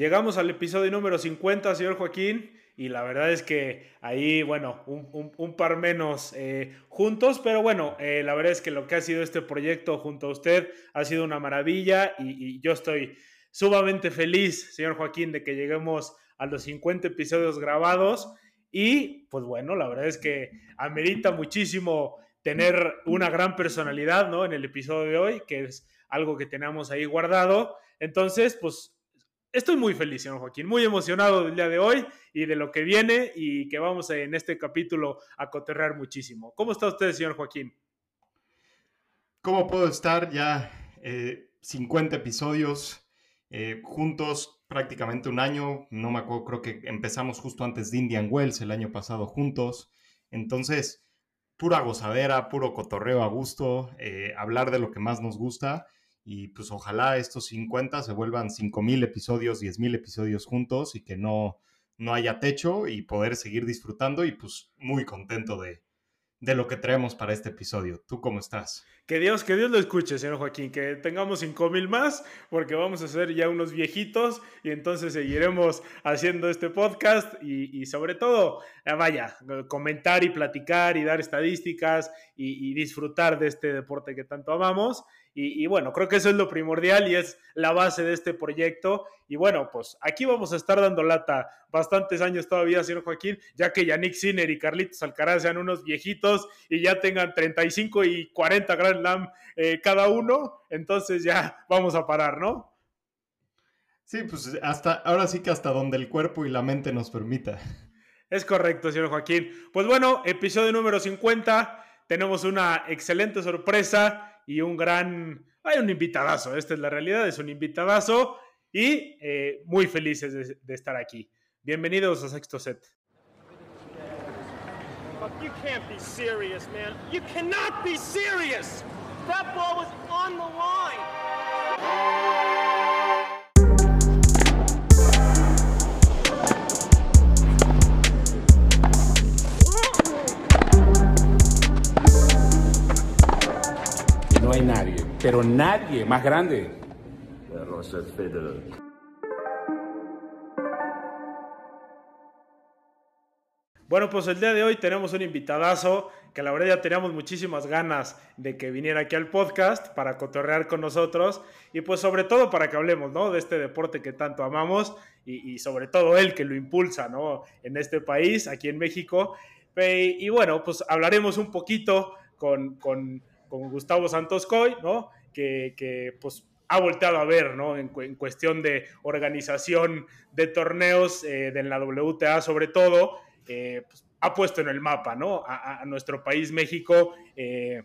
Llegamos al episodio número 50, señor Joaquín, y la verdad es que ahí, bueno, un, par menos eh, juntos, pero bueno, eh, la verdad es que lo que ha sido este proyecto junto a usted ha sido una maravilla y, yo estoy sumamente feliz, señor Joaquín, de que lleguemos a los 50 episodios grabados y pues bueno, la verdad es que amerita muchísimo tener una gran personalidad, ¿no? En el episodio de hoy, que es algo que tenemos ahí guardado. Entonces, pues Estoy muy feliz, señor Joaquín, muy emocionado del día de hoy y de lo que viene y que vamos en este capítulo a coterrear muchísimo. ¿Cómo está usted, señor Joaquín? ¿Cómo puedo estar ya 50 eh, episodios eh, juntos, prácticamente un año? No me acuerdo, creo que empezamos justo antes de Indian Wells el año pasado juntos. Entonces, pura gozadera, puro cotorreo a gusto, eh, hablar de lo que más nos gusta y pues ojalá estos 50 se vuelvan 5000 episodios, 10000 episodios juntos y que no, no haya techo y poder seguir disfrutando y pues muy contento de, de lo que traemos para este episodio. ¿Tú cómo estás? Que Dios, que Dios lo escuche, señor Joaquín, que tengamos 5000 más, porque vamos a ser ya unos viejitos y entonces seguiremos haciendo este podcast y, sobre todo, eh, vaya, comentar y platicar y dar estadísticas y, y disfrutar de este deporte que tanto amamos. Y, bueno, creo que eso es lo primordial y es la base de este proyecto. Y bueno, pues aquí vamos a estar dando lata bastantes años todavía, señor Joaquín, ya que Yannick Sinner y Carlitos Alcaraz sean unos viejitos y ya tengan 35 y 40 Grand Slam eh, cada uno, entonces ya vamos a parar, ¿no? Sí, pues hasta ahora sí que hasta donde el cuerpo y la mente nos permita. Es correcto, señor Joaquín. Pues bueno, episodio número 50. Tenemos una excelente sorpresa y un gran, hay un invitadazo, esta es la realidad, es un invitadazo y eh, muy felices de, estar aquí. Bienvenidos a Sexto Set. You can't be serious, man. You cannot be serious. That ball was on the line. No hay nadie, pero nadie más grande. Bueno, pues el día de hoy tenemos un invitadazo que la verdad ya teníamos muchísimas ganas de que viniera aquí al podcast para cotorrear con nosotros y pues sobre todo para que hablemos, ¿no? De este deporte que tanto amamos y, sobre todo él que lo impulsa, ¿no? En este país, aquí en México. Y, bueno, pues hablaremos un poquito con, con con Gustavo Santos Coy, ¿no? Que, pues ha volteado a ver, ¿no? En, cuestión de organización de torneos eh, de la WTA sobre todo, eh, pues, ha puesto en el mapa, ¿no? A, nuestro país, México, eh,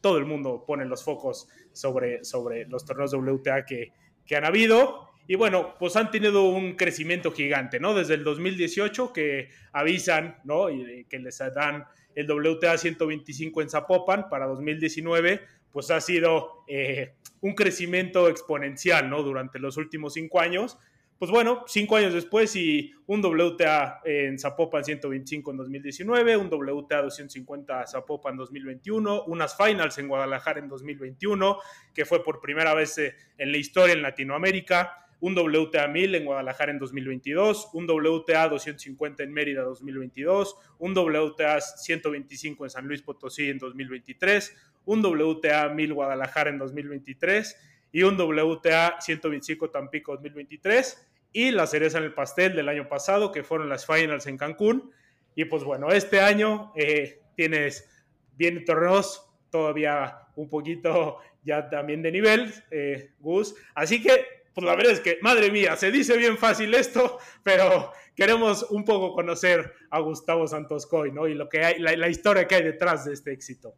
todo el mundo pone los focos sobre, sobre los torneos WTA que, que han habido. Y bueno, pues han tenido un crecimiento gigante, ¿no? Desde el 2018 que avisan, ¿no? Y que les dan el WTA 125 en Zapopan para 2019, pues ha sido eh, un crecimiento exponencial, ¿no? Durante los últimos cinco años. Pues bueno, cinco años después y un WTA en Zapopan 125 en 2019, un WTA 250 Zapopan 2021, unas finals en Guadalajara en 2021, que fue por primera vez eh, en la historia en Latinoamérica, un WTA 1000 en Guadalajara en 2022, un WTA 250 en Mérida 2022, un WTA 125 en San Luis Potosí en 2023, un WTA 1000 Guadalajara en 2023 y un WTA 125 Tampico 2023 y la cereza en el pastel del año pasado que fueron las finals en Cancún y pues bueno, este año eh, tienes bien torneos todavía un poquito ya también de nivel, eh, Gus. Así que pues la verdad es que, madre mía, se dice bien fácil esto, pero queremos un poco conocer a Gustavo Santos Coy, ¿no? Y lo que hay, la, historia que hay detrás de este éxito.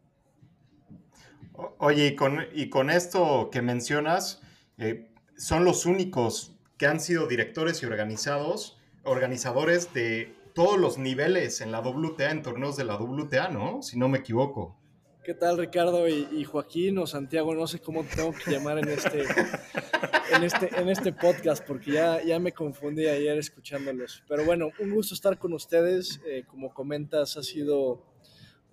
Oye, y con, y con esto que mencionas, eh, son los únicos que han sido directores y organizados, organizadores de todos los niveles en la WTA, en torneos de la WTA, ¿no? Si no me equivoco. ¿Qué tal, Ricardo y, Joaquín o Santiago? No sé cómo tengo que llamar en este, en este, en este podcast porque ya, ya me confundí ayer escuchándolos. Pero bueno, un gusto estar con ustedes. Eh, como comentas, ha sido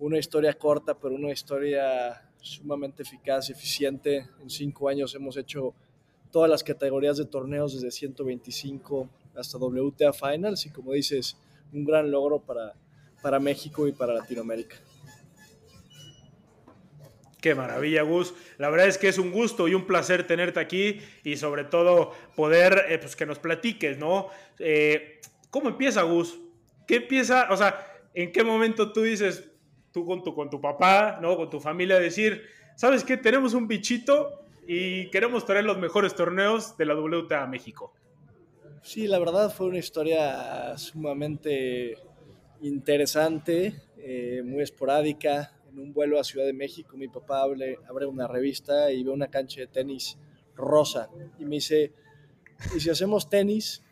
una historia corta, pero una historia sumamente eficaz y eficiente. En cinco años hemos hecho todas las categorías de torneos desde 125 hasta WTA Finals y como dices, un gran logro para, para México y para Latinoamérica. Qué maravilla, Gus. La verdad es que es un gusto y un placer tenerte aquí y sobre todo poder eh, pues que nos platiques, ¿no? Eh, ¿Cómo empieza, Gus? ¿Qué empieza? O sea, ¿en qué momento tú dices, tú con tu, con tu papá, ¿no? Con tu familia, decir, ¿sabes qué? Tenemos un bichito y queremos traer los mejores torneos de la WTA a México. Sí, la verdad fue una historia sumamente interesante, eh, muy esporádica. En un vuelo a Ciudad de México, mi papá abre, una revista y ve una cancha de tenis rosa. Y me dice, ¿y si hacemos tenis?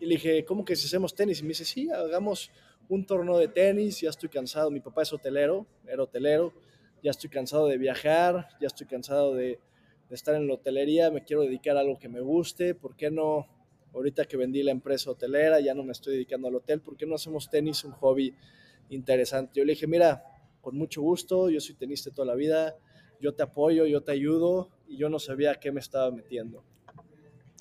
Y le dije, ¿cómo que si hacemos tenis? Y me dice, sí, hagamos un torneo de tenis, ya estoy cansado. Mi papá es hotelero, era hotelero, ya estoy cansado de viajar, ya estoy cansado de, de estar en la hotelería, me quiero dedicar a algo que me guste. ¿Por qué no ahorita que vendí la empresa hotelera, ya no me estoy dedicando al hotel, ¿por qué no hacemos tenis un hobby interesante? Yo le dije, mira, con mucho gusto, yo soy tenista toda la vida, yo te apoyo, yo te ayudo, y yo no sabía a qué me estaba metiendo.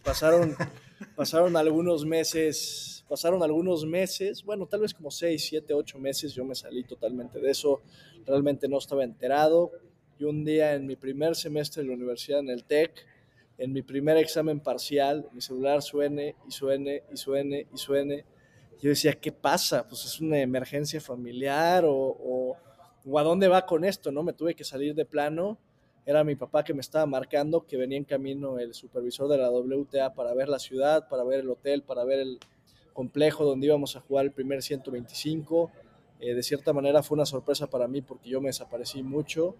Pasaron, pasaron algunos meses, pasaron algunos meses, bueno, tal vez como 6, 7, 8 meses, yo me salí totalmente de eso, realmente no estaba enterado, y un día en mi primer semestre de la universidad en el TEC, en mi primer examen parcial, mi celular suene y suene y suene y suene. Yo decía, ¿qué pasa? Pues es una emergencia familiar o, o, o, a dónde va con esto, ¿no? Me tuve que salir de plano. Era mi papá que me estaba marcando que venía en camino el supervisor de la WTA para ver la ciudad, para ver el hotel, para ver el complejo donde íbamos a jugar el primer 125. Eh, de cierta manera fue una sorpresa para mí porque yo me desaparecí mucho.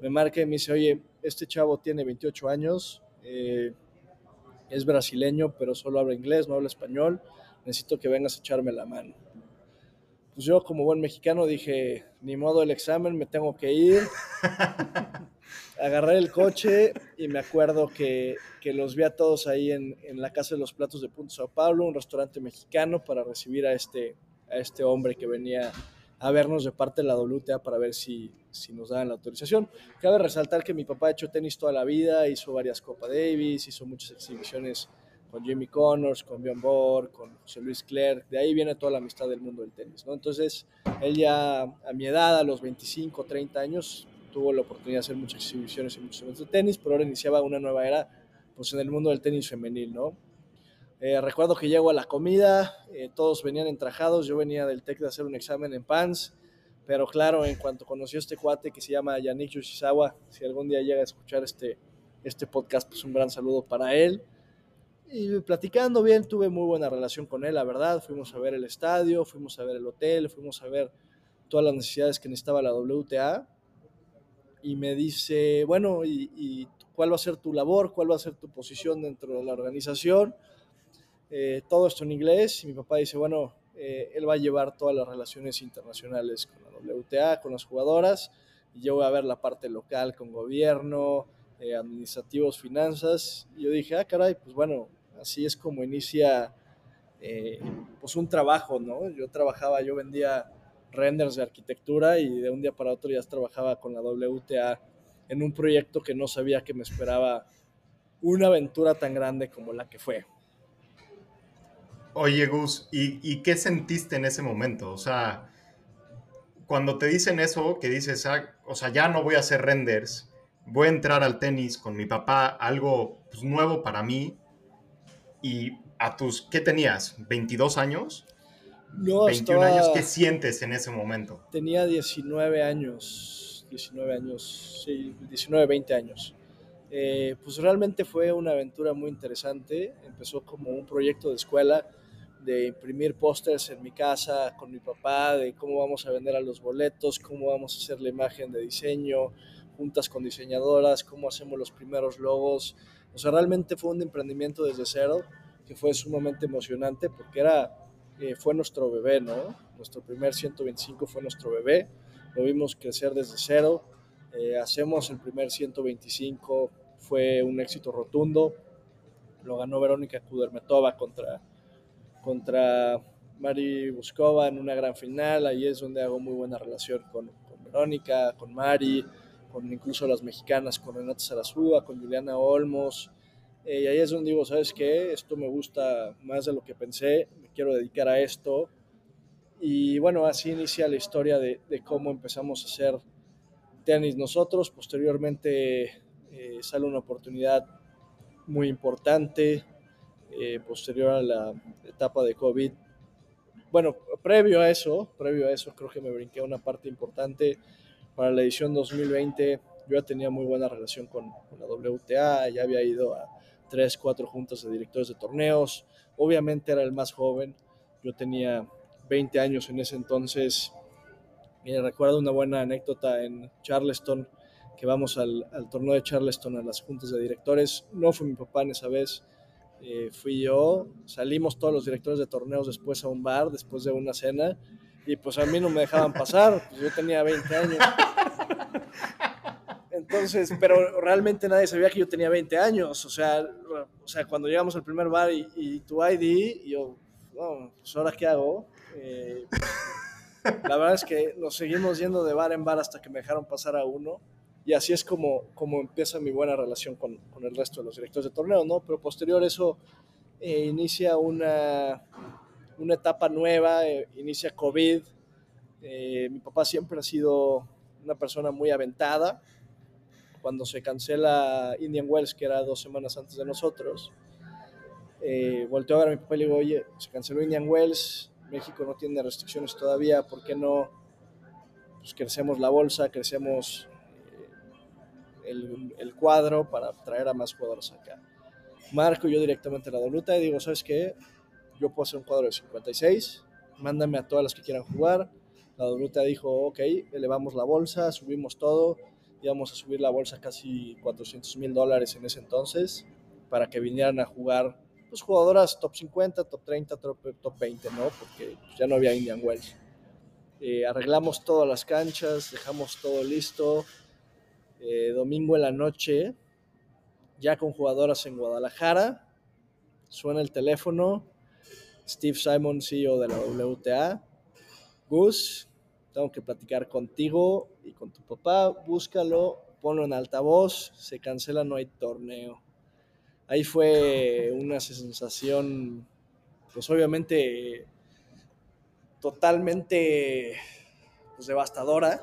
Me marca y me dice, oye, este chavo tiene 28 años, eh, es brasileño, pero solo habla inglés, no habla español, necesito que vengas a echarme la mano. Pues yo como buen mexicano dije, ni modo el examen, me tengo que ir. Agarré el coche y me acuerdo que, que los vi a todos ahí en, en, la Casa de los Platos de Punto Sao Paulo, un restaurante mexicano, para recibir a este, a este hombre que venía a vernos de parte de la WTA para ver si, si nos daban la autorización. Cabe resaltar que mi papá ha hecho tenis toda la vida, hizo varias Copa Davis, hizo muchas exhibiciones con Jimmy Connors, con Bjorn Borg, con José Luis Clerc, de ahí viene toda la amistad del mundo del tenis, ¿no? Entonces, él ya a mi edad, a los 25, 30 años, tuvo la oportunidad de hacer muchas exhibiciones y muchos eventos de tenis, pero ahora iniciaba una nueva era, pues en el mundo del tenis femenil, ¿no? Eh, recuerdo que llego a la comida, eh, todos venían entrajados, yo venía del TEC de hacer un examen en PANS, pero claro, en cuanto conoció a este cuate que se llama Yannick Yoshizawa, si algún día llega a escuchar este, este podcast, pues un gran saludo para él. Y platicando bien, tuve muy buena relación con él, la verdad. Fuimos a ver el estadio, fuimos a ver el hotel, fuimos a ver todas las necesidades que necesitaba la WTA. Y me dice, bueno, ¿y, y cuál va a ser tu labor? ¿Cuál va a ser tu posición dentro de la organización? Eh, todo esto en inglés. Y mi papá dice, bueno, eh, él va a llevar todas las relaciones internacionales con la WTA, con las jugadoras. Y yo voy a ver la parte local con gobierno, eh, administrativos, finanzas. Y yo dije, ah, caray, pues bueno, así es como inicia eh, pues un trabajo, ¿no? Yo trabajaba, yo vendía renders de arquitectura y de un día para otro ya trabajaba con la WTA en un proyecto que no sabía que me esperaba una aventura tan grande como la que fue. Oye, Gus, ¿y, ¿y, qué sentiste en ese momento? O sea, cuando te dicen eso, que dices, ah, o sea, ya no voy a hacer renders, voy a entrar al tenis con mi papá, algo pues, nuevo para mí, y a tus, ¿qué tenías? ¿22 años? No, 21 estaba... años, ¿qué sientes en ese momento? Tenía 19 años, 19 años, sí, 19, 20 años. Eh, pues realmente fue una aventura muy interesante. Empezó como un proyecto de escuela de imprimir pósters en mi casa con mi papá, de cómo vamos a vender a los boletos, cómo vamos a hacer la imagen de diseño, juntas con diseñadoras, cómo hacemos los primeros logos. O sea, realmente fue un emprendimiento desde cero que fue sumamente emocionante porque era, eh, fue nuestro bebé, ¿no? Nuestro primer 125 fue nuestro bebé, lo vimos crecer desde cero. Eh, hacemos el primer 125, fue un éxito rotundo. Lo ganó Verónica Kudermetova contra, contra Mari Buskova en una gran final. Ahí es donde hago muy buena relación con, con Verónica, con Mari, con incluso las mexicanas, con Renata Sarazúa, con Juliana Olmos. Eh, y ahí es donde digo, ¿sabes qué? Esto me gusta más de lo que pensé, me quiero dedicar a esto. Y bueno, así inicia la historia de, cómo empezamos a hacer tenis nosotros. Posteriormente eh, sale una oportunidad muy importante, eh, posterior a la etapa de COVID. Bueno, previo a eso, previo a eso, creo que me brinqué una parte importante para la edición 2020. Yo ya tenía muy buena relación con, con la WTA, ya había ido a tres, cuatro juntas de directores de torneos. Obviamente era el más joven, yo tenía 20 años en ese entonces. Y recuerdo una buena anécdota en Charleston, que vamos al, al, torneo de Charleston a las juntas de directores. No fue mi papá en esa vez, eh, fui yo. Salimos todos los directores de torneos después a un bar, después de una cena, y pues a mí no me dejaban pasar, pues yo tenía 20 años. Entonces, pero realmente nadie sabía que yo tenía 20 años. O sea, o sea cuando llegamos al primer bar y, y tu ID, yo, no, pues ahora qué hago. Eh, la verdad es que nos seguimos yendo de bar en bar hasta que me dejaron pasar a uno. Y así es como, como empieza mi buena relación con, con el resto de los directores de torneo, ¿no? Pero posterior a eso eh, inicia una, una etapa nueva, eh, inicia COVID. Eh, mi papá siempre ha sido una persona muy aventada. Cuando se cancela Indian Wells, que era dos semanas antes de nosotros, eh, volteó a ver a mi papá y le digo, oye, se canceló Indian Wells, México no tiene restricciones todavía, ¿por qué no pues, crecemos la bolsa, crecemos eh, el, el, cuadro para traer a más jugadores acá? Marco yo directamente la WTA y digo, ¿sabes qué? Yo puedo hacer un cuadro de 56, mándame a todas las que quieran jugar. La WTA dijo, ok, elevamos la bolsa, subimos todo, íbamos a subir la bolsa casi 400 mil dólares en ese entonces para que vinieran a jugar pues, jugadoras top 50, top 30, top, top 20, ¿no? Porque ya no había Indian Wells. Eh, arreglamos todas las canchas, dejamos todo listo. Eh, domingo en la noche, ya con jugadoras en Guadalajara, suena el teléfono. Steve Simon, CEO de la WTA. Gus, tengo que platicar contigo y con tu papá. Búscalo, ponlo en altavoz. Se cancela, no hay torneo ahí fue una sensación, pues obviamente totalmente pues, devastadora.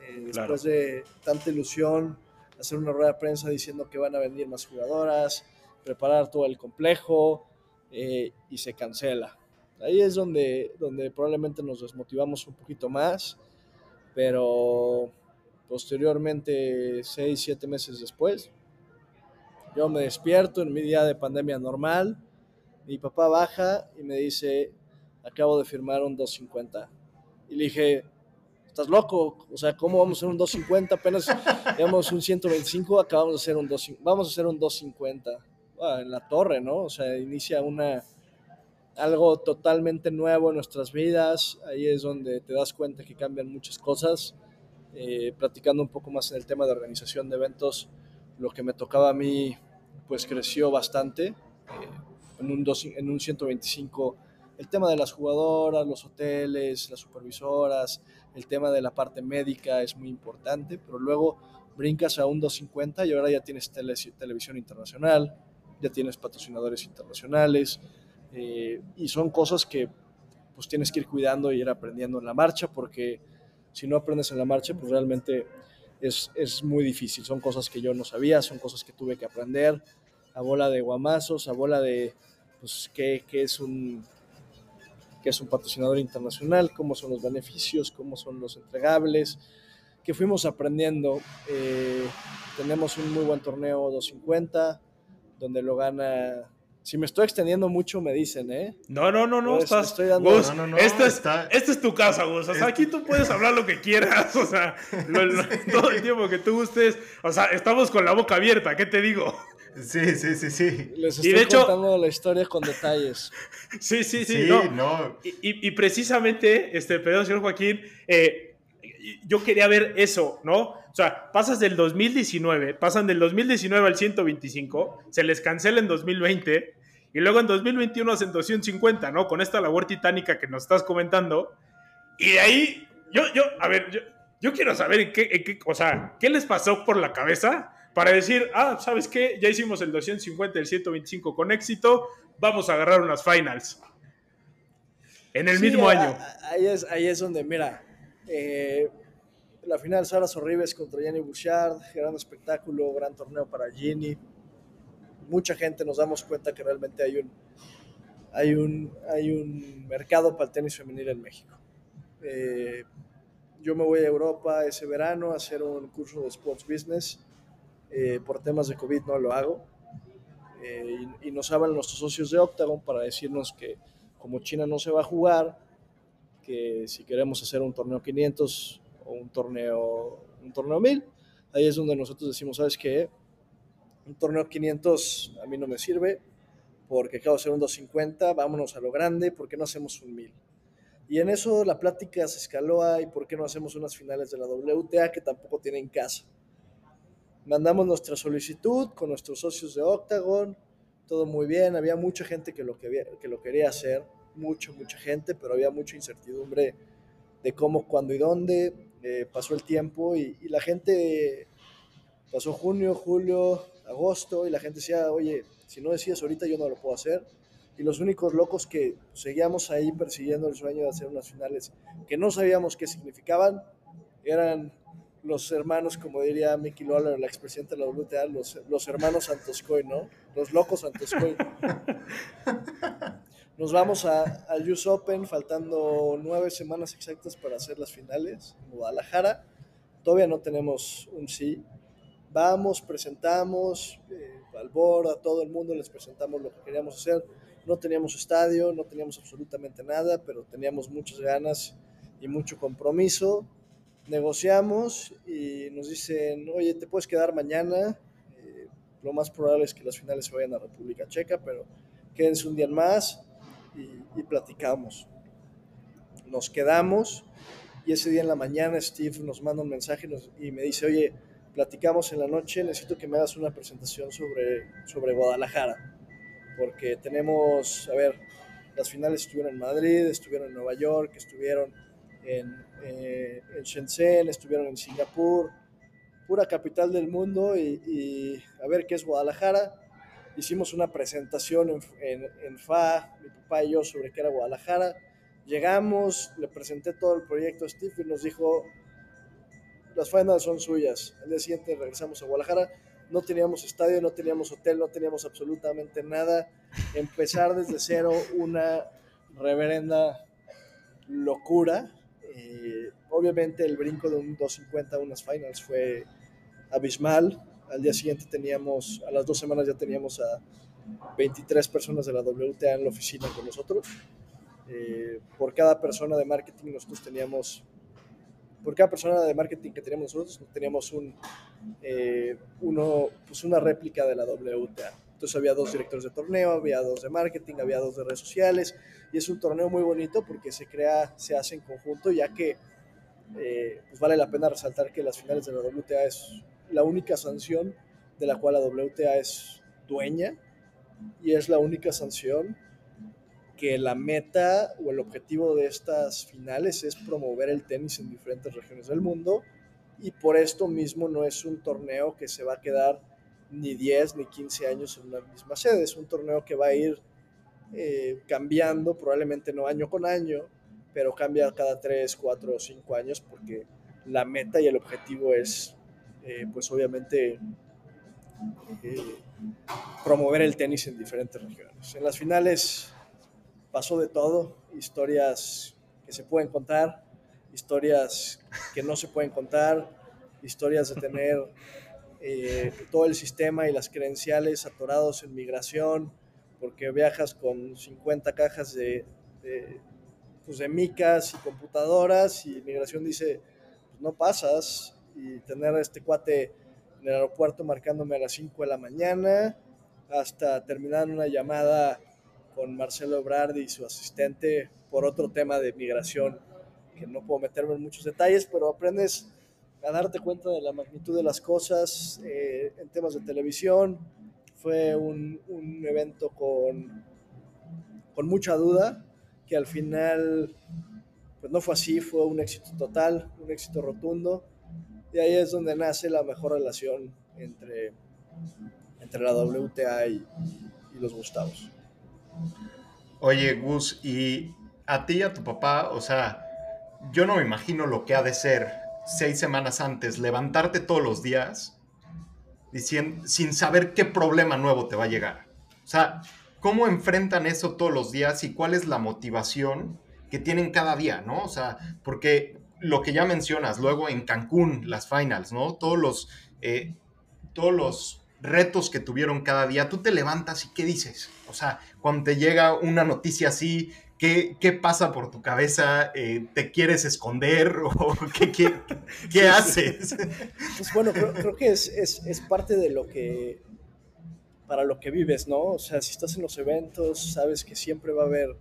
Eh, después de tanta ilusión, hacer una rueda de prensa diciendo que van a venir más jugadoras, preparar todo el complejo eh, y se cancela. Ahí es donde, donde probablemente nos desmotivamos un poquito más, pero posteriormente, seis, siete meses después, yo me despierto en mi día de pandemia normal, mi papá baja y me dice, acabo de firmar un 250. Y le dije, ¿estás loco? O sea, ¿cómo vamos a hacer un 250? Apenas llevamos un 125, acabamos de hacer un 250. Vamos a hacer un 250. En la torre, ¿no? O sea, inicia una algo totalmente nuevo en nuestras vidas. Ahí es donde te das cuenta que cambian muchas cosas. Eh, platicando un poco más en el tema de organización de eventos, lo que me tocaba a mí pues creció bastante. Eh, en, un dos, en un 125 el tema de las jugadoras, los hoteles, las supervisoras, el tema de la parte médica es muy importante, pero luego brincas a un 250 y ahora ya tienes tele, televisión internacional, ya tienes patrocinadores internacionales eh, y son cosas que pues tienes que ir cuidando y ir aprendiendo en la marcha porque si no aprendes en la marcha pues realmente es, es, muy difícil. Son cosas que yo no sabía, son cosas que tuve que aprender a bola de guamazos, a bola de pues, qué, qué es un qué es un patrocinador internacional, cómo son los beneficios, cómo son los entregables, que fuimos aprendiendo. Eh, tenemos un muy buen torneo 250, donde lo gana si me estoy extendiendo mucho, me dicen, ¿eh? No, no, no, no. Pues, estás, estoy dando... Gus, No, no, no, esta, es, está- esta es tu casa, Gus. O sea, aquí tú puedes hablar lo que quieras. O sea, lo- lo- todo el tiempo que tú gustes. O sea, estamos con la boca abierta. ¿Qué te digo? Sí, sí, sí, sí. Les Y estoy de hecho- contando la historia con detalles. Sí, sí, sí. Sí, no. no. Y, y- y precisamente, este, perdón, señor Joaquín, eh, yo quería ver eso, ¿no? O sea, pasas del 2019, pasan del 2019 al 125, se les cancela en 2020 y luego en 2021 hacen 250, ¿no? Con esta labor titánica que nos estás comentando. Y de ahí, yo, yo, a ver, yo, yo quiero saber en qué, en qué, o sea, qué les pasó por la cabeza para decir, ah, ¿sabes qué? Ya hicimos el 250 y el 125 con éxito, vamos a agarrar unas finals. En el Sí, mismo año. Ahí es, ahí es donde, mira, eh, la final Sara Sorribes contra Jenny Bouchard, gran espectáculo, gran torneo para Jenny. Mucha gente nos damos cuenta que realmente hay un, hay un, hay un mercado para el tenis femenil en México. Eh, yo me voy a Europa ese verano a hacer un curso de Sports Business. Eh, por temas de COVID no lo hago. Y, y nos hablan nuestros socios de Octagon para decirnos que como China no se va a jugar, que si queremos hacer un torneo 500 o un torneo, un torneo 1000, ahí es donde nosotros decimos, ¿sabes qué? Un torneo 500 a mí no me sirve porque acabo de hacer un 250, vámonos a lo grande, ¿por qué no hacemos un 1000? Y en eso la plática se escaló a, ¿y por qué no hacemos unas finales de la WTA que tampoco tienen casa? Mandamos nuestra solicitud con nuestros socios de Octagon, todo muy bien, había mucha gente que lo, que, que lo quería hacer, mucha, mucha gente, pero había mucha incertidumbre de cómo, cuándo y dónde. Eh, pasó el tiempo y, y, la gente, pasó junio, julio, agosto, y la gente decía, oye, si no decides ahorita yo no lo puedo hacer. Y los únicos locos que seguíamos ahí persiguiendo el sueño de hacer unas finales que no sabíamos qué significaban eran los hermanos, como diría Mickey Lawler, la expresidenta de la WTA, los, los hermanos Santoscoy, ¿no? Los locos Santoscoy. Nos vamos a, al US Open, faltando nueve semanas exactas para hacer las finales en Guadalajara. Todavía no tenemos un sí. Vamos, presentamos eh, al board, a todo el mundo les presentamos lo que queríamos hacer. No teníamos estadio, no teníamos absolutamente nada, pero teníamos muchas ganas y mucho compromiso. Negociamos y nos dicen, oye, te puedes quedar mañana. Eh, lo más probable es que las finales se vayan a República Checa, pero quédense un día más y, platicamos. Nos quedamos y ese día en la mañana Steve nos manda un mensaje y, me dice, oye, platicamos en la noche, necesito que me hagas una presentación sobre, sobre Guadalajara, porque tenemos, a ver, las finales estuvieron en Madrid, estuvieron en Nueva York, estuvieron en, eh, en Shenzhen, estuvieron en Singapur, pura capital del mundo y, y a ver qué es Guadalajara hicimos una presentación en, en, en, FA, mi papá y yo, sobre qué era Guadalajara. Llegamos, le presenté todo el proyecto a Steve y nos dijo, las finals son suyas. El día siguiente regresamos a Guadalajara. No teníamos estadio, no teníamos hotel, no teníamos absolutamente nada. Empezar desde cero una reverenda locura. Eh, obviamente el brinco de un 250 a unas finals fue abismal al día siguiente teníamos, a las dos semanas ya teníamos a 23 personas de la WTA en la oficina con nosotros. Eh, por cada persona de marketing nosotros teníamos, por cada persona de marketing que teníamos nosotros, teníamos un, eh, uno, pues una réplica de la WTA. Entonces había dos directores de torneo, había dos de marketing, había dos de redes sociales, y es un torneo muy bonito porque se crea, se hace en conjunto, ya que eh, pues vale la pena resaltar que las finales de la WTA es la única sanción de la cual la WTA es dueña y es la única sanción que la meta o el objetivo de estas finales es promover el tenis en diferentes regiones del mundo y por esto mismo no es un torneo que se va a quedar ni 10 ni 15 años en la misma sede, es un torneo que va a ir eh, cambiando, probablemente no año con año, pero cambia cada 3, 4 o 5 años porque la meta y el objetivo es eh, pues obviamente eh, promover el tenis en diferentes regiones. En las finales pasó de todo, historias que se pueden contar, historias que no se pueden contar, historias de tener eh, todo el sistema y las credenciales atorados en migración, porque viajas con 50 cajas de, de, pues de micas y computadoras y migración dice, no pasas, y tener a este cuate en el aeropuerto marcándome a las 5 de la mañana, hasta terminar una llamada con Marcelo Ebrard y su asistente por otro tema de migración, que no puedo meterme en muchos detalles, pero aprendes a darte cuenta de la magnitud de las cosas eh, en temas de televisión. Fue un, un evento con, con mucha duda, que al final pues no fue así, fue un éxito total, un éxito rotundo y ahí es donde nace la mejor relación entre, entre la WTA y, los Gustavos. Oye, Gus, y a ti y a tu papá, o sea, yo no me imagino lo que ha de ser seis semanas antes, levantarte todos los días diciendo, sin saber qué problema nuevo te va a llegar. O sea, ¿cómo enfrentan eso todos los días y cuál es la motivación que tienen cada día, ¿no? O sea, porque lo que ya mencionas, luego en Cancún, las finals, ¿no? Todos los, eh, todos los retos que tuvieron cada día, tú te levantas y ¿qué dices? O sea, cuando te llega una noticia así, ¿qué, qué pasa por tu cabeza? Eh, ¿Te quieres esconder o qué, qué, qué haces? Pues bueno, creo, creo que es, es, es, parte de lo que, para lo que vives, ¿no? O sea, si estás en los eventos, sabes que siempre va a haber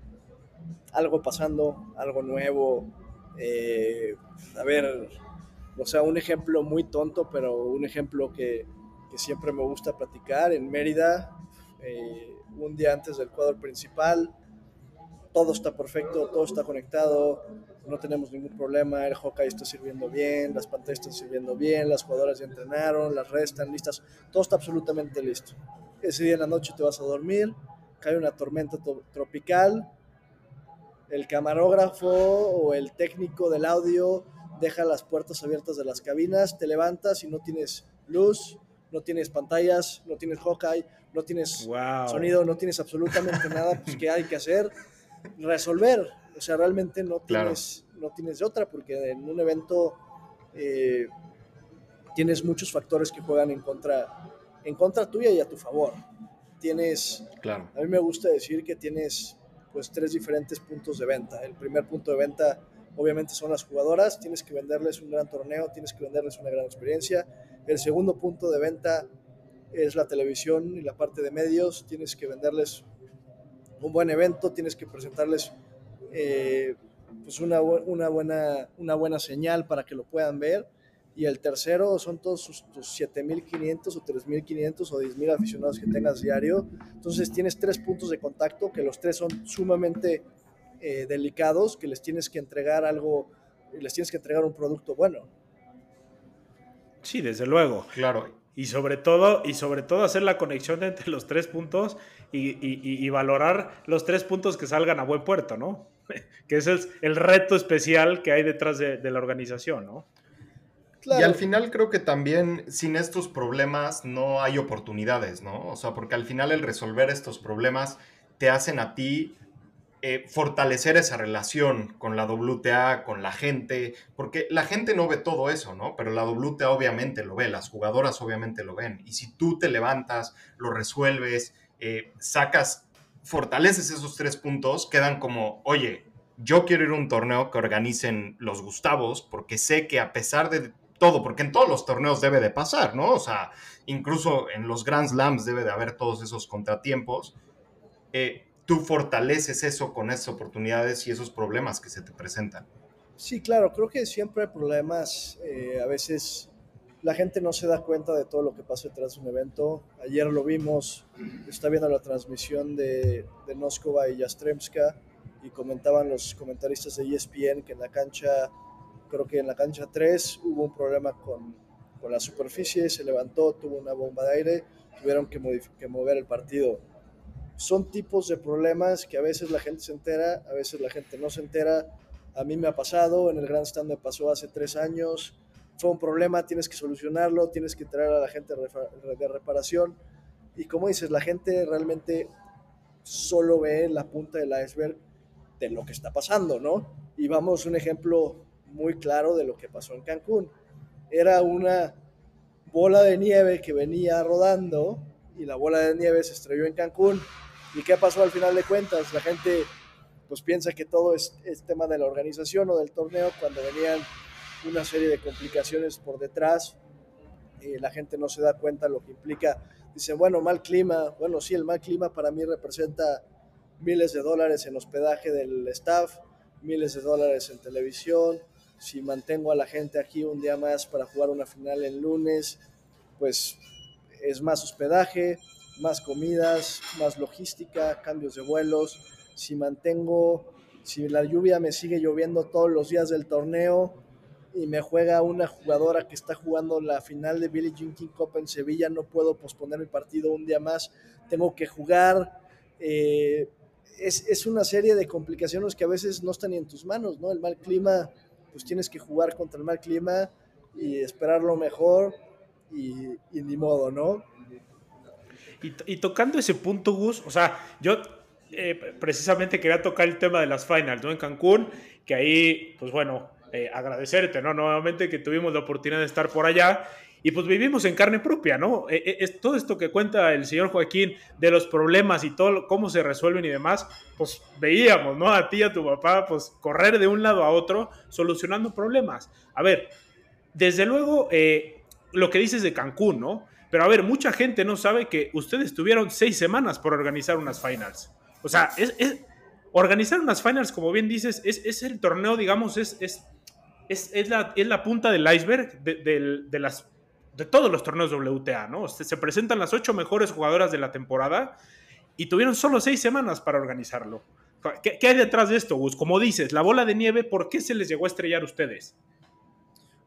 algo pasando, algo nuevo. Eh, a ver, o sea, un ejemplo muy tonto, pero un ejemplo que, que siempre me gusta platicar. En Mérida, eh, un día antes del cuadro principal, todo está perfecto, todo está conectado, no tenemos ningún problema, el hockey está sirviendo bien, las pantallas están sirviendo bien, las jugadoras ya entrenaron, las redes están listas, todo está absolutamente listo. Ese día en la noche te vas a dormir, cae una tormenta tropical, el camarógrafo o el técnico del audio deja las puertas abiertas de las cabinas, te levantas y no tienes luz, no tienes pantallas, no tienes Hawkeye, no tienes wow. sonido, no tienes absolutamente nada, pues ¿qué hay que hacer? Resolver. O sea, realmente no tienes, claro. no tienes otra, porque en un evento eh, tienes muchos factores que juegan en contra, en contra tuya y a tu favor. Tienes, claro. a mí me gusta decir que tienes pues tres diferentes puntos de venta. El primer punto de venta obviamente son las jugadoras, tienes que venderles un gran torneo, tienes que venderles una gran experiencia. El segundo punto de venta es la televisión y la parte de medios, tienes que venderles un buen evento, tienes que presentarles eh, pues una, una, buena, una buena señal para que lo puedan ver. Y el tercero son todos sus, tus 7.500 o 3.500 o 10.000 aficionados que tengas diario. Entonces tienes tres puntos de contacto que los tres son sumamente eh, delicados, que les tienes que entregar algo, les tienes que entregar un producto bueno. Sí, desde luego. Claro. Y sobre todo, y sobre todo hacer la conexión entre los tres puntos y, y, y valorar los tres puntos que salgan a buen puerto, ¿no? que ese es el reto especial que hay detrás de, de la organización, ¿no? Y al final creo que también sin estos problemas no hay oportunidades, ¿no? O sea, porque al final el resolver estos problemas te hacen a ti eh, fortalecer esa relación con la WTA, con la gente, porque la gente no ve todo eso, ¿no? Pero la WTA obviamente lo ve, las jugadoras obviamente lo ven. Y si tú te levantas, lo resuelves, eh, sacas, fortaleces esos tres puntos, quedan como, oye, yo quiero ir a un torneo que organicen los Gustavos, porque sé que a pesar de todo, porque en todos los torneos debe de pasar, ¿no? O sea, incluso en los Grand Slams debe de haber todos esos contratiempos. Eh, tú fortaleces eso con esas oportunidades y esos problemas que se te presentan. Sí, claro, creo que siempre hay problemas. Eh, a veces la gente no se da cuenta de todo lo que pasa detrás de un evento. Ayer lo vimos, está viendo la transmisión de, de Noskova y Yastremska y comentaban los comentaristas de ESPN que en la cancha creo que en la cancha 3 hubo un problema con, con, la superficie, se levantó, tuvo una bomba de aire, tuvieron que, que, mover el partido. Son tipos de problemas que a veces la gente se entera, a veces la gente no se entera. A mí me ha pasado, en el Grand Stand me pasó hace tres años. Fue un problema, tienes que solucionarlo, tienes que traer a la gente de reparación. Y como dices, la gente realmente solo ve la punta del iceberg de lo que está pasando, ¿no? Y vamos, un ejemplo muy claro de lo que pasó en Cancún. Era una bola de nieve que venía rodando y la bola de nieve se estrelló en Cancún. ¿Y qué pasó al final de cuentas? La gente pues piensa que todo es, tema de la organización o del torneo cuando venían una serie de complicaciones por detrás y la gente no se da cuenta lo que implica. Dicen, bueno, mal clima. Bueno, sí, el mal clima para mí representa miles de dólares en hospedaje del staff, miles de dólares en televisión, si mantengo a la gente aquí un día más para jugar una final el lunes, pues es más hospedaje, más comidas, más logística, cambios de vuelos. Si mantengo, si la lluvia me sigue lloviendo todos los días del torneo, y me juega una jugadora que está jugando la final de Billie Jean King Cup en Sevilla, no puedo posponer mi partido un día más, tengo que jugar. Eh, es, es, una serie de complicaciones que a veces no están ni en tus manos, ¿no? El mal clima, pues tienes que jugar contra el mal clima y esperar lo mejor y, ni modo, ¿no? Y, y, tocando ese punto, Gus, o sea, yo eh, precisamente quería tocar el tema de las finals, ¿no? En Cancún, que ahí, pues bueno, eh, agradecerte, ¿no? Nuevamente que tuvimos la oportunidad de estar por allá y pues vivimos en carne propia, ¿no? Eh, es todo esto que cuenta el señor Joaquín de los problemas y todo, cómo se resuelven y demás, pues veíamos, ¿no? A ti y a tu papá, pues correr de un lado a otro solucionando problemas. A ver, desde luego, lo que dices de Cancún, ¿no? Pero a ver, mucha gente no sabe que ustedes tuvieron seis semanas por organizar unas finals. O sea, es organizar unas finals, como bien dices, es, es el torneo, digamos, es, es, es, la, es la punta del iceberg de, de, de, las, de todos los torneos WTA, ¿no? Se, se presentan las ocho mejores jugadoras de la temporada y tuvieron solo seis semanas para organizarlo. ¿Qué, ¿Qué, hay detrás de esto, Gus? Como dices, la bola de nieve, ¿por qué se les llegó a estrellar a ustedes?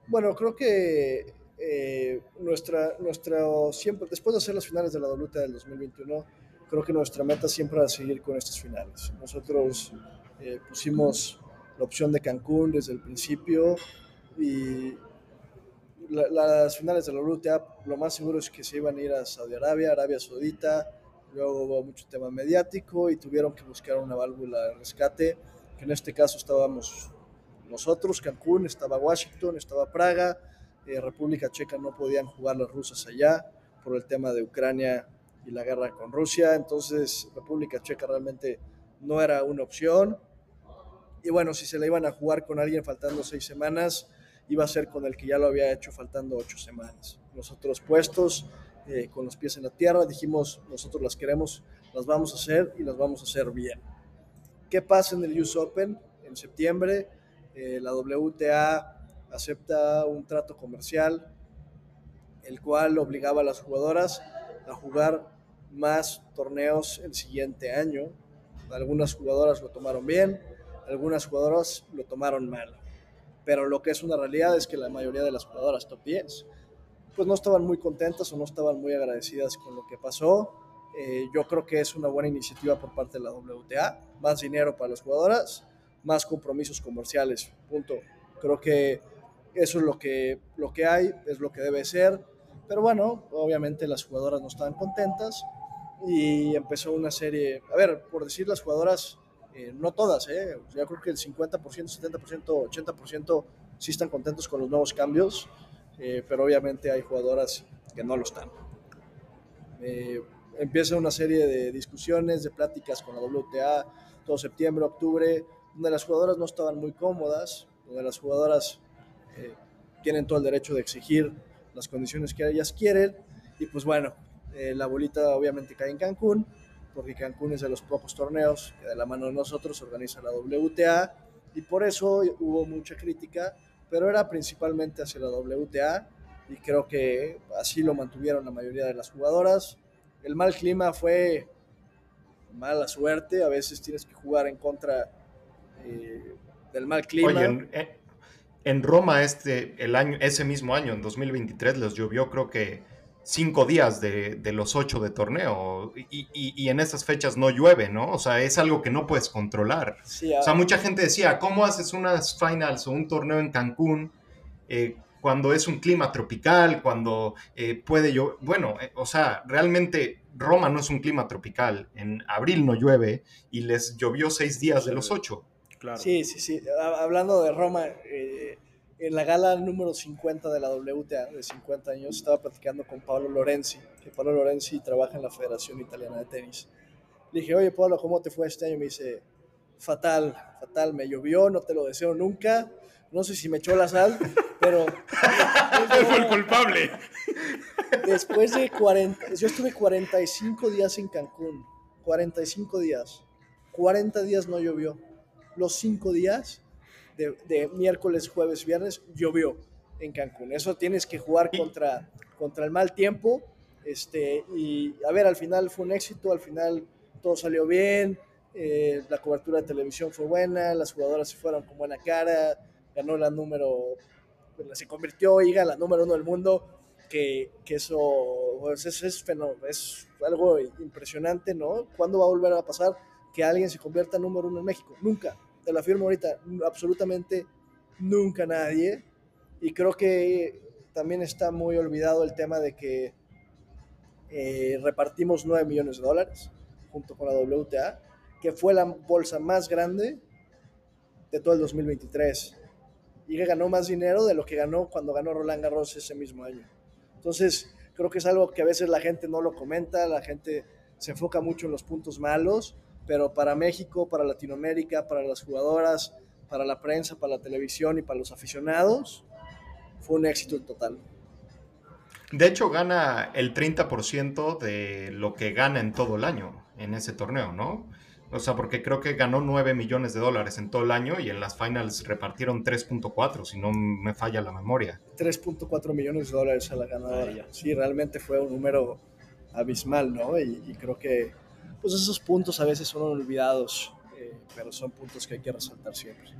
Bueno, creo que eh, nuestra, nuestra siempre, después de hacer las finales de la WTA del 2021, creo que nuestra meta siempre era seguir con estas finales. Nosotros eh, pusimos la opción de Cancún desde el principio y la, las finales de la WTA lo más seguro es que se iban a ir a Saudi Arabia, Arabia Saudita, luego hubo mucho tema mediático y tuvieron que buscar una válvula de rescate, que en este caso estábamos nosotros, Cancún, estaba Washington, estaba Praga, eh, República Checa no podían jugar las rusas allá por el tema de Ucrania y la guerra con Rusia, entonces República Checa realmente no era una opción. Y bueno, si se la iban a jugar con alguien faltando seis semanas, iba a ser con el que ya lo había hecho faltando ocho semanas. Nosotros puestos, eh, con los pies en la tierra, dijimos, nosotros las queremos, las vamos a hacer y las vamos a hacer bien. ¿Qué pasa en el US Open? En septiembre, eh, la WTA acepta un trato comercial, el cual obligaba a las jugadoras a jugar más torneos el siguiente año. Algunas jugadoras lo tomaron bien, algunas jugadoras lo tomaron mal. Pero lo que es una realidad es que la mayoría de las jugadoras top 10 pues no estaban muy contentas o no estaban muy agradecidas con lo que pasó. Eh, yo creo que es una buena iniciativa por parte de la WTA. Más dinero para las jugadoras, más compromisos comerciales. Punto. Creo que eso es lo que, lo que hay, es lo que debe ser. Pero bueno, obviamente las jugadoras no estaban contentas y empezó una serie, a ver, por decir las jugadoras, eh, no todas, eh, yo creo que el 50%, 70%, 80% sí están contentos con los nuevos cambios, eh, pero obviamente hay jugadoras que no lo están. Eh, empieza una serie de discusiones, de pláticas con la WTA, todo septiembre, octubre, donde las jugadoras no estaban muy cómodas, donde las jugadoras tienen todo el derecho de exigir las condiciones que ellas quieren. Y pues bueno, la bolita obviamente cae en Cancún, porque Cancún es de los pocos torneos que de la mano de nosotros organiza la WTA. Y por eso hubo mucha crítica, pero era principalmente hacia la WTA. Y creo que así lo mantuvieron la mayoría de las jugadoras. El mal clima fue mala suerte. A veces tienes que jugar en contra eh, del mal clima. Oye, eh, en Roma este, el año, ese mismo año, en 2023, les llovió creo que cinco días de, de los ocho de torneo y, y, y, en esas fechas no llueve, ¿no? O sea, es algo que no puedes controlar. Sí, o sea, mucha gente decía, ¿cómo haces unas finals o un torneo en Cancún eh, cuando es un clima tropical, cuando eh, puede llover? Bueno, eh, o sea, realmente Roma no es un clima tropical. En abril no llueve y les llovió seis días de los ocho. Claro. Sí, sí, sí. Hablando de Roma, eh, en la gala número 50 de la WTA de 50 años estaba platicando con Pablo Lorenzi, que Pablo Lorenzi trabaja en la Federación Italiana de Tenis. Le dije, oye Pablo, ¿cómo te fue este año? Me dice, fatal, fatal, me llovió, no te lo deseo nunca. No sé si me echó la sal, pero... Él fue el culpable. Después de 40... Yo estuve 45 días en Cancún. 45 días. 40 días no llovió los cinco días de, de, miércoles, jueves, viernes, llovió en Cancún. Eso tienes que jugar contra, contra el mal tiempo. Este, y a ver, al final fue un éxito, al final todo salió bien, eh, la cobertura de televisión fue buena, las jugadoras se fueron con buena cara, ganó la número se convirtió Iga en la número uno del mundo, que, que eso pues, es, es, es algo impresionante, ¿no? ¿Cuándo va a volver a pasar que alguien se convierta en número uno en México? Nunca, te lo afirmo ahorita, absolutamente nunca nadie. Y creo que también está muy olvidado el tema de que eh, repartimos 9 millones de dólares junto con la WTA, que fue la bolsa más grande de todo el 2023 y que ganó más dinero de lo que ganó cuando ganó Roland Garros ese mismo año. Entonces, creo que es algo que a veces la gente no lo comenta, la gente se enfoca mucho en los puntos malos, pero para México, para Latinoamérica, para las jugadoras, para la prensa, para la televisión y para los aficionados, fue un éxito total. De hecho, gana el 30% de lo que gana en todo el año en ese torneo, ¿no? O sea, porque creo que ganó 9 millones de dólares en todo el año y en las finals repartieron 3.4, si no me falla la memoria. 3.4 millones de dólares a la ganadora. sí, realmente fue un número abismal, ¿no? Y, creo que pues esos puntos a veces son olvidados, eh, pero son puntos que hay que resaltar siempre.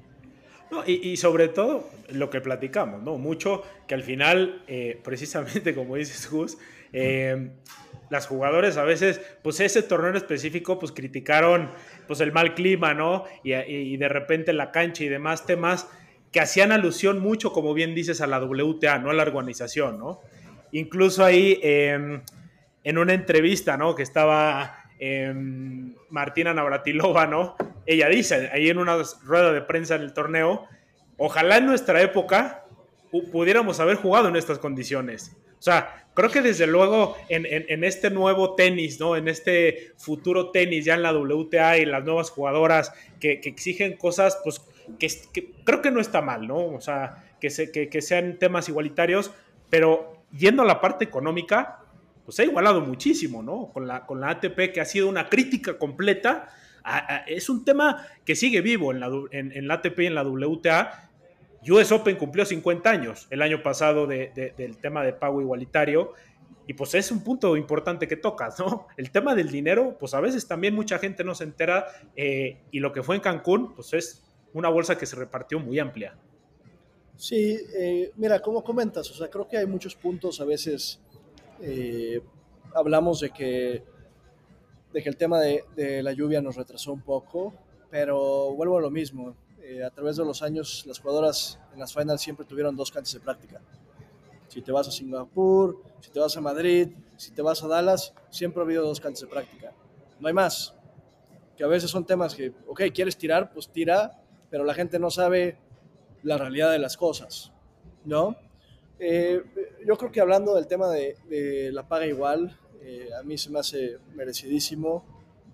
No, y, sobre todo lo que platicamos, ¿no? Mucho que al final, eh, precisamente como dices Gus, eh, las jugadores a veces, pues ese torneo en específico, pues criticaron pues el mal clima, ¿no? Y, de repente la cancha y demás temas que hacían alusión mucho, como bien dices, a la WTA, no a la organización, ¿no? Incluso ahí em, en una entrevista, ¿no? Que estaba em, Martina Navratilova, ¿no? Ella dice, ahí en una rueda de prensa en el torneo, ojalá en nuestra época pudiéramos haber jugado en estas condiciones. O sea, creo que desde luego en, este nuevo tenis, ¿no? En este futuro tenis ya en la WTA y las nuevas jugadoras que, exigen cosas, pues que, creo que no está mal, ¿no? O sea, que, se, que, sean temas igualitarios, pero yendo a la parte económica, pues ha igualado muchísimo, ¿no? Con la, con la ATP, que ha sido una crítica completa. es un tema que sigue vivo en la, en la ATP y en la WTA, US Open cumplió 50 años el año pasado del tema de pago igualitario. Y pues es un punto importante que tocas, ¿no? El tema del dinero, pues a veces también mucha gente no se entera eh, y lo que fue en Cancún, pues es una bolsa que se repartió muy amplia. Sí, eh, mira, como comentas, o sea, creo que hay muchos puntos, a veces eh, hablamos de que, de que el tema de, de la lluvia nos retrasó un poco, pero vuelvo a lo mismo, eh, a través de los años las jugadoras en las finals siempre tuvieron dos canchas de práctica. Si te vas a Singapur, si te vas a Madrid, si te vas a Dallas, siempre ha habido dos canchas de práctica. No hay más. Que a veces son temas que, ok, quieres tirar, pues tira, pero la gente no sabe la realidad de las cosas, ¿no? Eh, yo creo que hablando del tema de, la paga igual, eh, a mí se me hace merecidísimo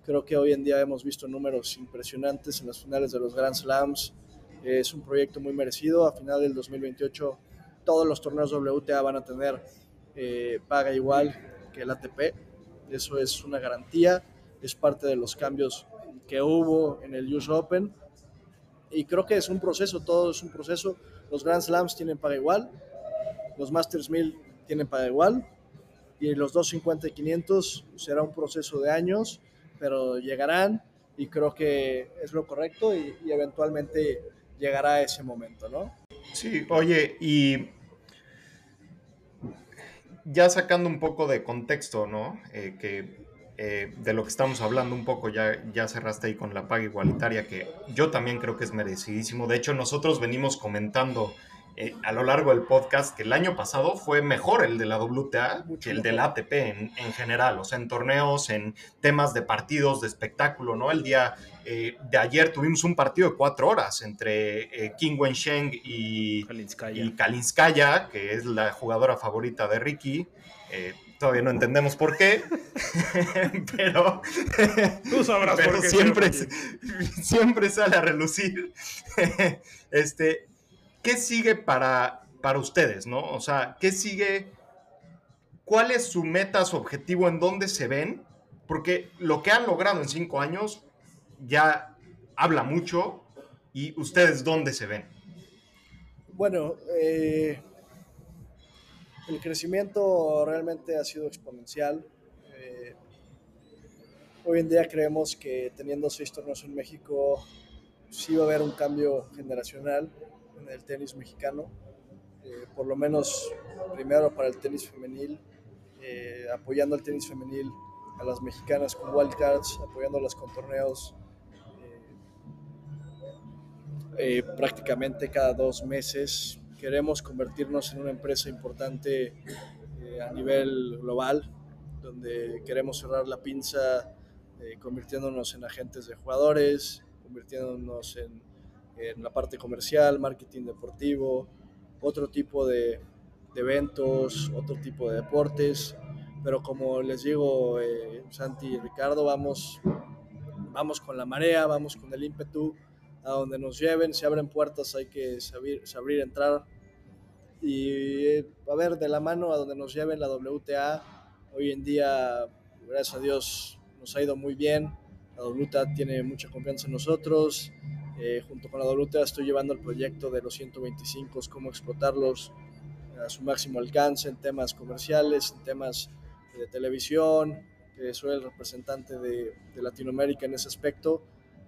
Creo que hoy en día hemos visto números impresionantes en las finales de los Grand Slams. Es un proyecto muy merecido. A final del 2028 todos los torneos WTA van a tener eh, paga igual que el ATP. Eso es una garantía. Es parte de los cambios que hubo en el US Open. Y creo que es un proceso, todo es un proceso. Los Grand Slams tienen paga igual. Los Masters 1000 tienen paga igual. Y los 250 y 500 será un proceso de años pero llegarán y creo que es lo correcto y, eventualmente llegará ese momento, ¿no? Sí, oye, y ya sacando un poco de contexto, ¿no? Eh, que eh, de lo que estamos hablando un poco, ya, ya cerraste ahí con la paga igualitaria, que yo también creo que es merecidísimo. De hecho, nosotros venimos comentando eh, a lo largo del podcast que el año pasado fue mejor el de la WTA que el de la ATP en, general, o sea, en torneos, en temas de partidos, de espectáculo, ¿no? El día eh, de ayer tuvimos un partido de cuatro horas entre eh, King Wensheng y Kalinskaya. y Kalinskaya, que es la jugadora favorita de Ricky. todavía no entendemos por qué, pero, Tú sabrás por qué siempre, siempre sale a relucir. este, ¿qué sigue para, para ustedes, no? O sea, ¿qué sigue? ¿Cuál es su meta, su objetivo, en dónde se ven? Porque lo que han logrado en cinco años ya habla mucho. ¿Y ustedes dónde se ven? Bueno, eh, el crecimiento realmente ha sido exponencial. Eh, hoy en día creemos que teniendo seis torneos en México sí va a haber un cambio generacional en el tenis mexicano. eh, por lo menos primero para el tenis femenil, eh, apoyando al tenis femenil a las mexicanas con wildcards, apoyándolas con torneos eh, prácticamente cada dos meses. Queremos convertirnos en una empresa importante a nivel global, donde queremos cerrar la pinza convirtiéndonos en agentes de jugadores, convirtiéndonos en, en la parte comercial, marketing deportivo, otro tipo de, de eventos, otro tipo de deportes. Pero como les digo, eh, Santi y Ricardo, vamos, vamos con la marea, vamos con el ímpetu, a donde nos lleven, se abren puertas, hay que saber, saber entrar. Y eh, a ver, de la mano a donde nos lleven la WTA, hoy en día, gracias a Dios, nos ha ido muy bien. La WTA tiene mucha confianza en nosotros. Eh, junto con la WTA estoy llevando el proyecto de los 125, cómo explotarlos a su máximo alcance en temas comerciales, en temas de televisión. soy el representante de, de, Latinoamérica en ese aspecto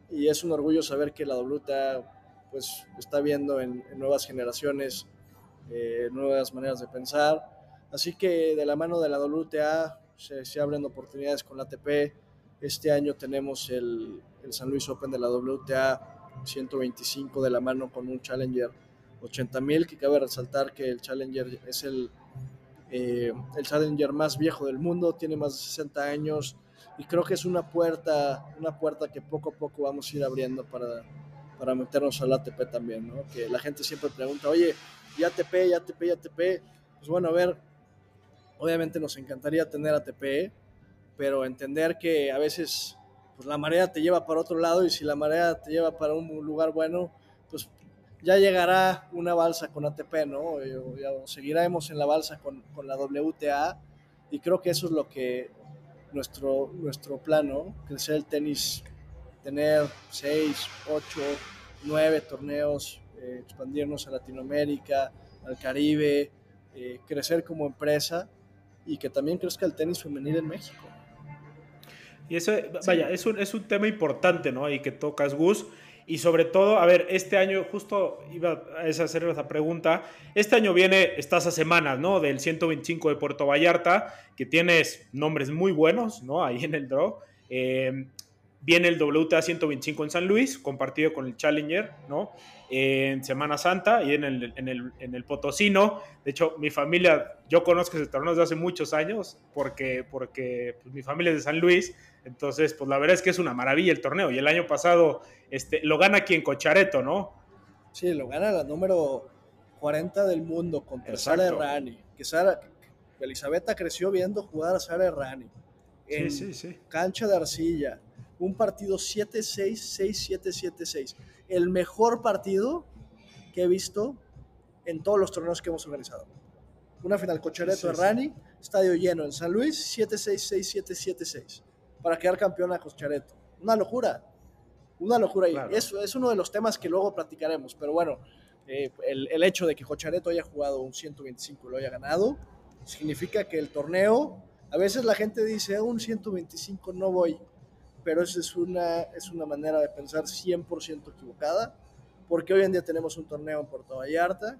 y es un orgullo saber que la WTA pues, está viendo en, en nuevas generaciones, eh, nuevas maneras de pensar. Así que de la mano de la WTA se, se abren oportunidades con la ATP. Este año tenemos el, el San Luis Open de la WTA 125 de la mano con un Challenger 80 mil, que cabe resaltar que el Challenger es el, eh, el Challenger más viejo del mundo, tiene más de 60 años y creo que es una puerta, una puerta que poco a poco vamos a ir abriendo para, para meternos al ATP también, ¿no? Que la gente siempre pregunta, oye, ¿y ATP, y ATP, y ATP? Pues bueno, a ver, obviamente nos encantaría tener ATP, pero entender que a veces pues la marea te lleva para otro lado y si la marea te lleva para un lugar bueno, pues ya llegará una balsa con ATP, ¿no? Ya seguiremos en la balsa con, con, la WTA y creo que eso es lo que nuestro, nuestro plan, ¿no? Crecer el tenis, tener seis, ocho, nueve torneos, eh, expandirnos a Latinoamérica, al Caribe, eh, crecer como empresa y que también crezca el tenis femenil en México. Y eso, vaya, es un, es un tema importante, ¿no? Y que tocas, Gus. Y sobre todo, a ver, este año, justo iba a hacer esa pregunta, este año viene, estás a semanas, ¿no? Del 125 de Puerto Vallarta, que tienes nombres muy buenos, ¿no? Ahí en el draw. Eh, viene el WTA 125 en San Luis, compartido con el Challenger, ¿no? En Semana Santa y en el, en, el, en el, Potosino. De hecho, mi familia, yo conozco ese torneo desde hace muchos años porque, porque pues, mi familia es de San Luis. Entonces, pues la verdad es que es una maravilla el torneo. Y el año pasado este, lo gana aquí en Cochareto, ¿no? Sí, lo gana la número 40 del mundo contra Sara Errani. Que Sara, Elizabeth creció viendo jugar a Sara Errani. En sí, sí, sí. cancha de arcilla. Un partido 7-6, 6-7, 7-6 el mejor partido que he visto en todos los torneos que hemos organizado. Una final Cochereto sí, Rani, estadio lleno en San Luis, 7-6-6-7-7-6, para quedar campeón a Cochareto. Una locura, una locura. Claro. Y eso es uno de los temas que luego platicaremos, pero bueno, eh, el, el, hecho de que Cochareto haya jugado un 125 y lo haya ganado, significa que el torneo, a veces la gente dice, un 125 no voy, pero esa es una, es una manera de pensar 100% equivocada, porque hoy en día tenemos un torneo en Puerto Vallarta,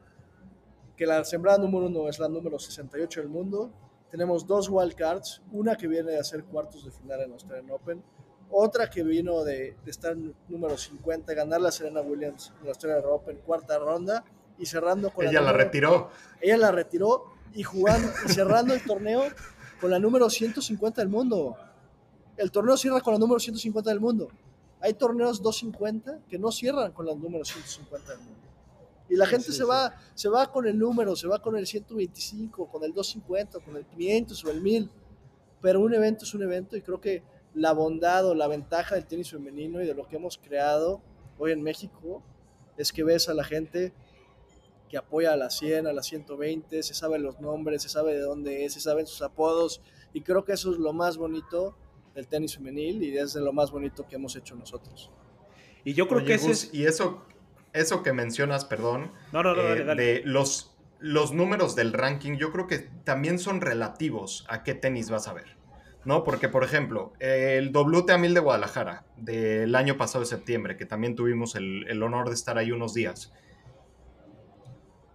que la sembrada número uno es la número 68 del mundo, tenemos dos wildcards, una que viene de hacer cuartos de final en Australian Open, otra que vino de, de estar número 50, ganar la Serena Williams en la Australian Open, cuarta ronda, y cerrando con ella la, la retiró. Ella la retiró y jugando y cerrando el torneo con la número 150 del mundo el torneo cierra con la número 150 del mundo. Hay torneos 250 que no cierran con la número 150 del mundo. Y la gente sí, se, sí. Va, se va con el número, se va con el 125, con el 250, con el 500 o el 1000. Pero un evento es un evento y creo que la bondad o la ventaja del tenis femenino y de lo que hemos creado hoy en México es que ves a la gente que apoya a la 100, a la 120, se sabe los nombres, se sabe de dónde es, se saben sus apodos y creo que eso es lo más bonito del tenis femenil y es de lo más bonito que hemos hecho nosotros. Y yo creo Oye, que ese Gus, es... Y eso, eso que mencionas, perdón, No, no, no, eh, dale, dale. de los, los números del ranking, yo creo que también son relativos a qué tenis vas a ver. ¿No? Porque, por ejemplo, el WTA 1000 de Guadalajara del año pasado de septiembre, que también tuvimos el, el honor de estar ahí unos días,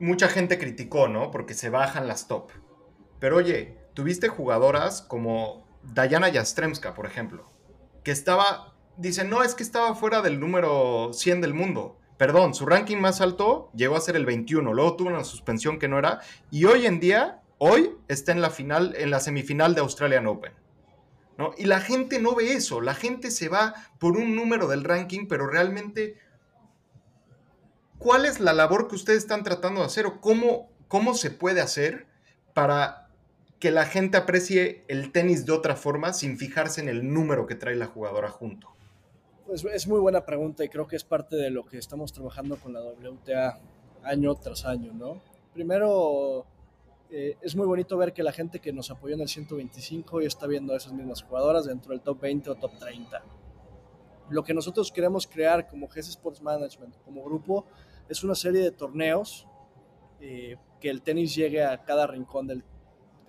mucha gente criticó, ¿no? Porque se bajan las top. Pero oye, tuviste jugadoras como Dayana Yastremska, por ejemplo, que estaba, dice, no, es que estaba fuera del número 100 del mundo. Perdón, su ranking más alto llegó a ser el 21, luego tuvo una suspensión que no era, y hoy en día, hoy está en la final, en la semifinal de Australian Open. ¿no? Y la gente no ve eso, la gente se va por un número del ranking, pero realmente, ¿cuál es la labor que ustedes están tratando de hacer o cómo, cómo se puede hacer para que la gente aprecie el tenis de otra forma sin fijarse en el número que trae la jugadora junto? Pues es muy buena pregunta y creo que es parte de lo que estamos trabajando con la WTA año tras año, ¿no? Primero, eh, es muy bonito ver que la gente que nos apoyó en el 125 y está viendo a esas mismas jugadoras dentro del top 20 o top 30. Lo que nosotros queremos crear como GS Sports Management, como grupo, es una serie de torneos eh, que el tenis llegue a cada rincón del,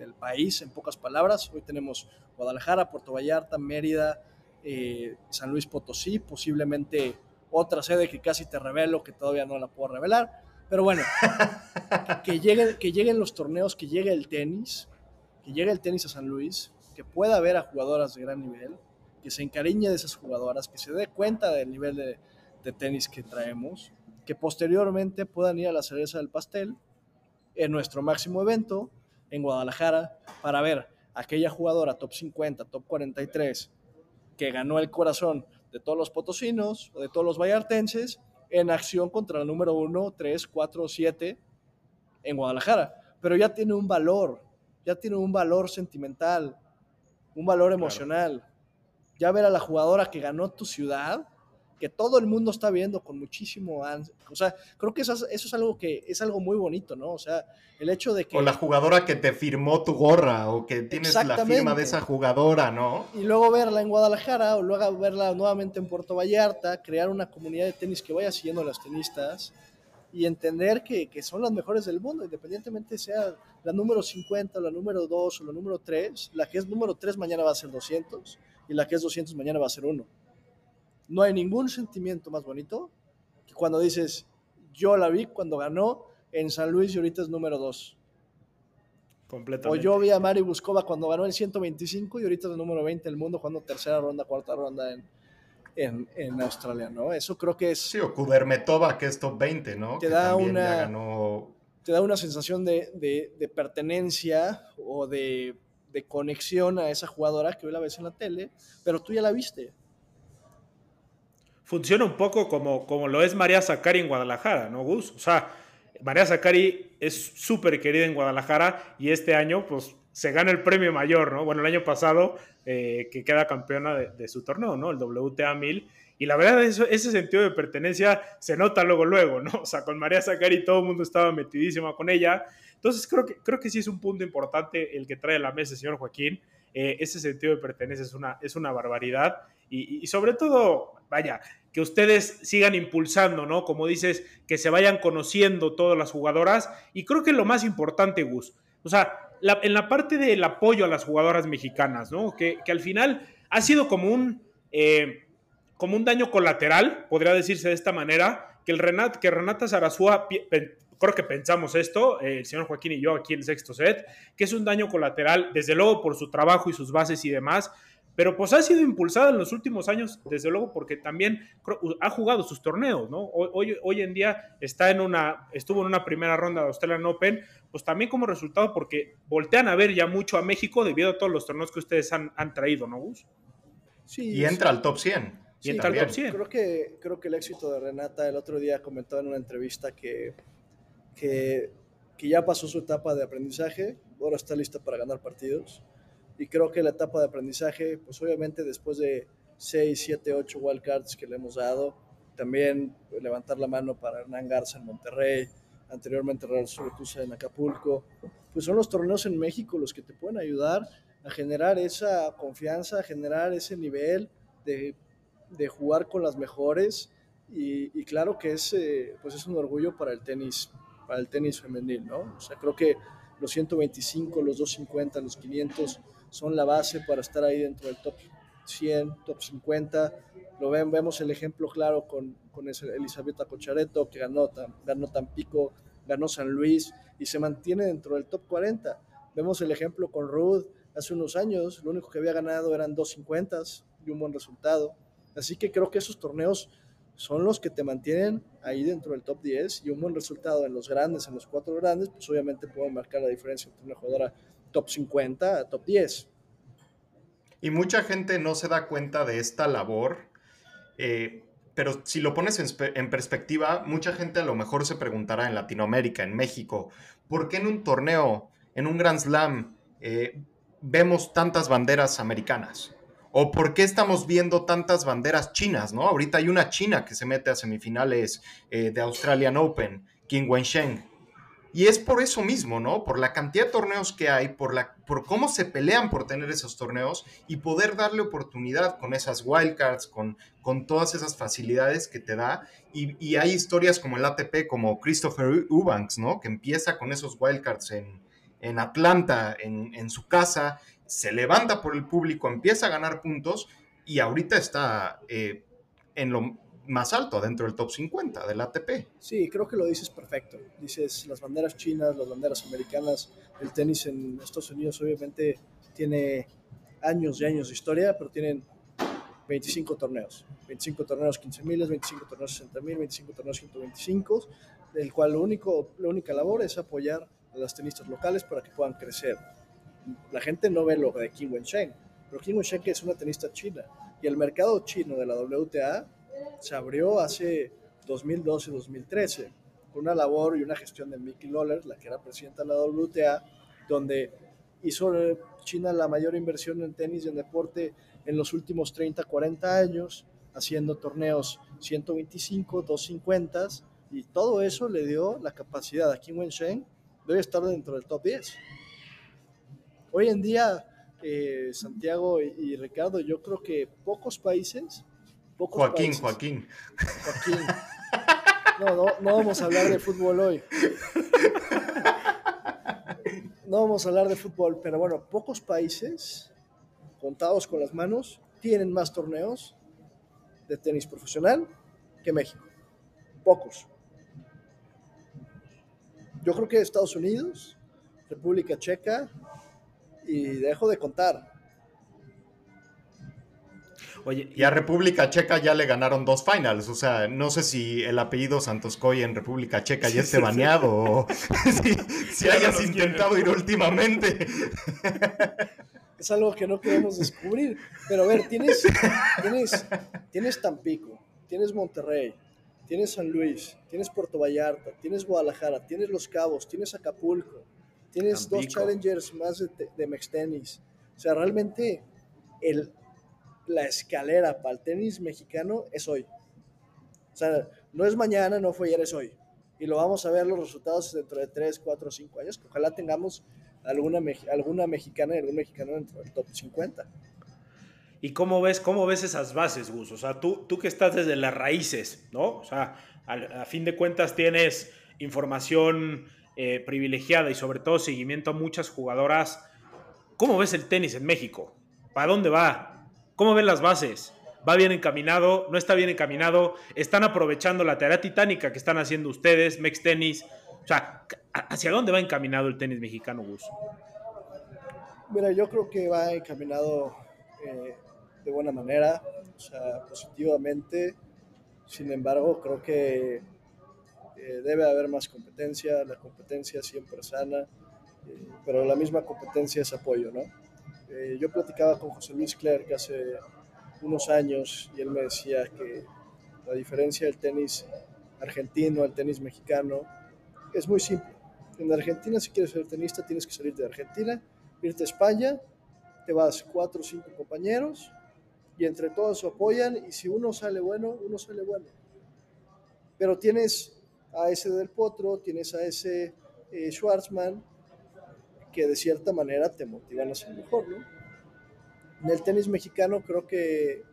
del, país, en pocas palabras. Hoy tenemos Guadalajara, Puerto Vallarta, Mérida, eh, San Luis Potosí, posiblemente otra sede que casi te revelo, que todavía no la puedo revelar pero bueno, que, lleguen, que lleguen los torneos, que llegue el tenis, que llegue el tenis a San Luis, que pueda haber a jugadoras de gran nivel, que se encariñe de esas jugadoras, que se dé cuenta del nivel de, de tenis que traemos, que posteriormente puedan ir a la cereza del pastel en nuestro máximo evento en Guadalajara para ver aquella jugadora top 50, top 43 que ganó el corazón de todos los potosinos o de todos los vallartenses en acción contra la número 1, 3, 4, 7 en Guadalajara. Pero ya tiene un valor, ya tiene un valor sentimental, un valor emocional. Claro. Ya ver a la jugadora que ganó tu ciudad, que todo el mundo está viendo con muchísimo o sea, creo que eso es, eso es, algo que es algo muy bonito, ¿no? O sea, el hecho de que o la jugadora que te firmó tu gorra o que tienes la firma de esa jugadora, ¿no? Y luego verla en Guadalajara o luego verla nuevamente en Puerto Vallarta, crear una comunidad de tenis que vaya siguiendo a las tenistas y entender que, que son las mejores del mundo, independientemente sea la número 50, la número 2 o la número 3, la que es número 3 mañana va a ser 200 y la que es 200 mañana va a ser 1 no hay ningún sentimiento más bonito que cuando dices, yo la vi cuando ganó en San Luis y ahorita es número 2. O yo vi a Mari Buscova cuando ganó el 125 y ahorita es el número 20 del mundo jugando tercera ronda, cuarta ronda en, en, en, Australia, ¿no? Eso creo que es... Sí, o Kudermetova, que es top 20, ¿no? Te, que da, una, ganó... te da una sensación de, de, de pertenencia o de, de, conexión a esa jugadora que hoy la ves en la tele, pero tú ya la viste funciona un poco como, como lo es María Zacari en Guadalajara, ¿no, Gus? O sea, María Zacari es súper querida en Guadalajara y este año, pues, se gana el premio mayor, ¿no? Bueno, el año pasado, eh, que queda campeona de, de, su torneo, ¿no? El WTA 1000. Y la verdad, eso, ese sentido de pertenencia se nota luego, luego, ¿no? O sea, con María Zacari todo el mundo estaba metidísimo con ella. Entonces, creo que, creo que sí es un punto importante el que trae a la mesa el señor Joaquín. Eh, ese sentido de pertenencia es una, es una barbaridad. Y, y, sobre todo, vaya, que ustedes sigan impulsando, ¿no? Como dices, que se vayan conociendo todas las jugadoras. Y creo que lo más importante, Gus, o sea, en la parte del apoyo a las jugadoras mexicanas, ¿no? Que, que al final ha sido como un, eh, como un daño colateral, podría decirse de esta manera, que, el Renat, que Renata Zarazúa, creo que pensamos esto, eh, el señor Joaquín y yo aquí en el sexto set, que es un daño colateral, desde luego por su trabajo y sus bases y demás, pero pues ha sido impulsada en los últimos años, desde luego, porque también ha jugado sus torneos, ¿no? Hoy, hoy en día está en una, estuvo en una primera ronda de Australian Open, pues también como resultado porque voltean a ver ya mucho a México debido a todos los torneos que ustedes han, han traído, ¿no, Gus? Sí, y entra sí. al top 100. Y entra al top 100. Creo que, creo que el éxito de Renata el otro día comentó en una entrevista que, que, que ya pasó su etapa de aprendizaje, ahora está lista para ganar partidos y creo que la etapa de aprendizaje, pues obviamente después de 6, 7, 8 wildcards que le hemos dado, también levantar la mano para Hernán Garza en Monterrey, anteriormente Real Soletusa en Acapulco, pues son los torneos en México los que te pueden ayudar a generar esa confianza, a generar ese nivel de, de jugar con las mejores y, y claro que es, eh, pues es un orgullo para el tenis, para el tenis femenil, ¿no? O sea, creo que los 125, los 250, los 500 son la base para estar ahí dentro del top 100, top 50. Lo vemos el ejemplo claro con, con Elisabetta Cochareto, que ganó, ganó Tampico, ganó San Luis y se mantiene dentro del top 40. Vemos el ejemplo con Ruth hace unos años, lo único que había ganado eran 250 y un buen resultado. Así que creo que esos torneos son los que te mantienen ahí dentro del top 10 y un buen resultado en los grandes, en los cuatro grandes, pues obviamente pueden marcar la diferencia entre una jugadora top 50 a top 10. Y mucha gente no se da cuenta de esta labor, eh, pero si lo pones en, perspectiva, mucha gente a lo mejor se preguntará en Latinoamérica, en México, ¿por qué en un torneo, en un Grand Slam, eh, vemos tantas banderas americanas? ¿O por qué estamos viendo tantas banderas chinas? ¿no? Ahorita hay una china que se mete a semifinales eh, de Australian Open, King Wensheng. Y es por eso mismo, ¿no? Por la cantidad de torneos que hay, por, la, por cómo se pelean por tener esos torneos y poder darle oportunidad con esas wildcards, con, con todas esas facilidades que te da. Y, hay historias como el ATP, como Christopher Eubanks, ¿no? Que empieza con esos wildcards en, en Atlanta, en, en su casa, se levanta por el público, empieza a ganar puntos y ahorita está eh, en lo más alto, dentro del top 50 del ATP. Sí, creo que lo dices perfecto. Dices las banderas chinas, las banderas americanas, el tenis en Estados Unidos obviamente tiene años y años de historia, pero tienen 25 torneos. 25 torneos 15 miles, 25 torneos 60 mil, 25 torneos 125, del cual lo único, la única labor es apoyar a las tenistas locales para que puedan crecer la gente no ve lo de Kim Wensheng, pero Kim Wensheng es una tenista china y el mercado chino de la WTA se abrió hace 2012-2013 con una labor y una gestión de Mickey Lawler, la que era presidenta de la WTA, donde hizo China la mayor inversión en tenis y en deporte en los últimos 30, 40 años, haciendo torneos 125, 250 y todo eso le dio la capacidad a Kim Wensheng de estar dentro del top 10. Hoy en día, eh, Santiago y, Ricardo, yo creo que pocos países... Joaquín, Joaquín. Joaquín. No, no, no vamos a hablar de fútbol hoy. No vamos a hablar de fútbol, pero bueno, pocos países, contados con las manos, tienen más torneos de tenis profesional que México. Pocos. Yo creo que Estados Unidos, República Checa, y dejo de contar. Oye, y a República Checa ya le ganaron dos finals, o sea, no sé si el apellido Santoscoy en República Checa ya esté baneado o si, hayas intentado ir últimamente. Es algo que no queremos descubrir, pero a ver, tienes, tienes, tienes Tampico, tienes Monterrey, tienes San Luis, tienes Puerto Vallarta, tienes Guadalajara, tienes Los Cabos, tienes Acapulco, Tienes dos challengers más de, de Mex Tenis. O sea, realmente el, la escalera para el tenis mexicano es hoy. O sea, no es mañana, no fue ayer, es hoy. Y lo vamos a ver los resultados dentro de 3, 4, 5 años. Que ojalá tengamos alguna, alguna mexicana y algún mexicano dentro del top 50. ¿Y cómo ves, cómo ves esas bases, Gus? O sea, tú, tú que estás desde las raíces, ¿no? O sea, a, fin de cuentas tienes información eh, privilegiada y sobre todo seguimiento a muchas jugadoras. ¿Cómo ves el tenis en México? ¿Para dónde va? ¿Cómo ven las bases? ¿Va bien encaminado? ¿No está bien encaminado? ¿Están aprovechando la tarea titánica que están haciendo ustedes, Mex Tenis? O sea, ¿hacia dónde va encaminado el tenis mexicano, Gus? Mira, yo creo que va encaminado eh, de buena manera, o sea, positivamente. Sin embargo, creo que eh, debe haber más competencia, la competencia siempre sana, eh, pero la misma competencia es apoyo, ¿no? Eh, yo platicaba con José Luis Clerc hace unos años y él me decía que la diferencia del tenis argentino al tenis mexicano es muy simple. En Argentina, si quieres ser tenista, tienes que salir de Argentina, irte a España, te vas cuatro o cinco compañeros y entre todos apoyan y si uno sale bueno, uno sale bueno. Pero tienes a ese del Potro, tienes a ese eh, Schwarzman, que de cierta manera te motivan a ser mejor, ¿no? En el tenis mexicano creo que eh,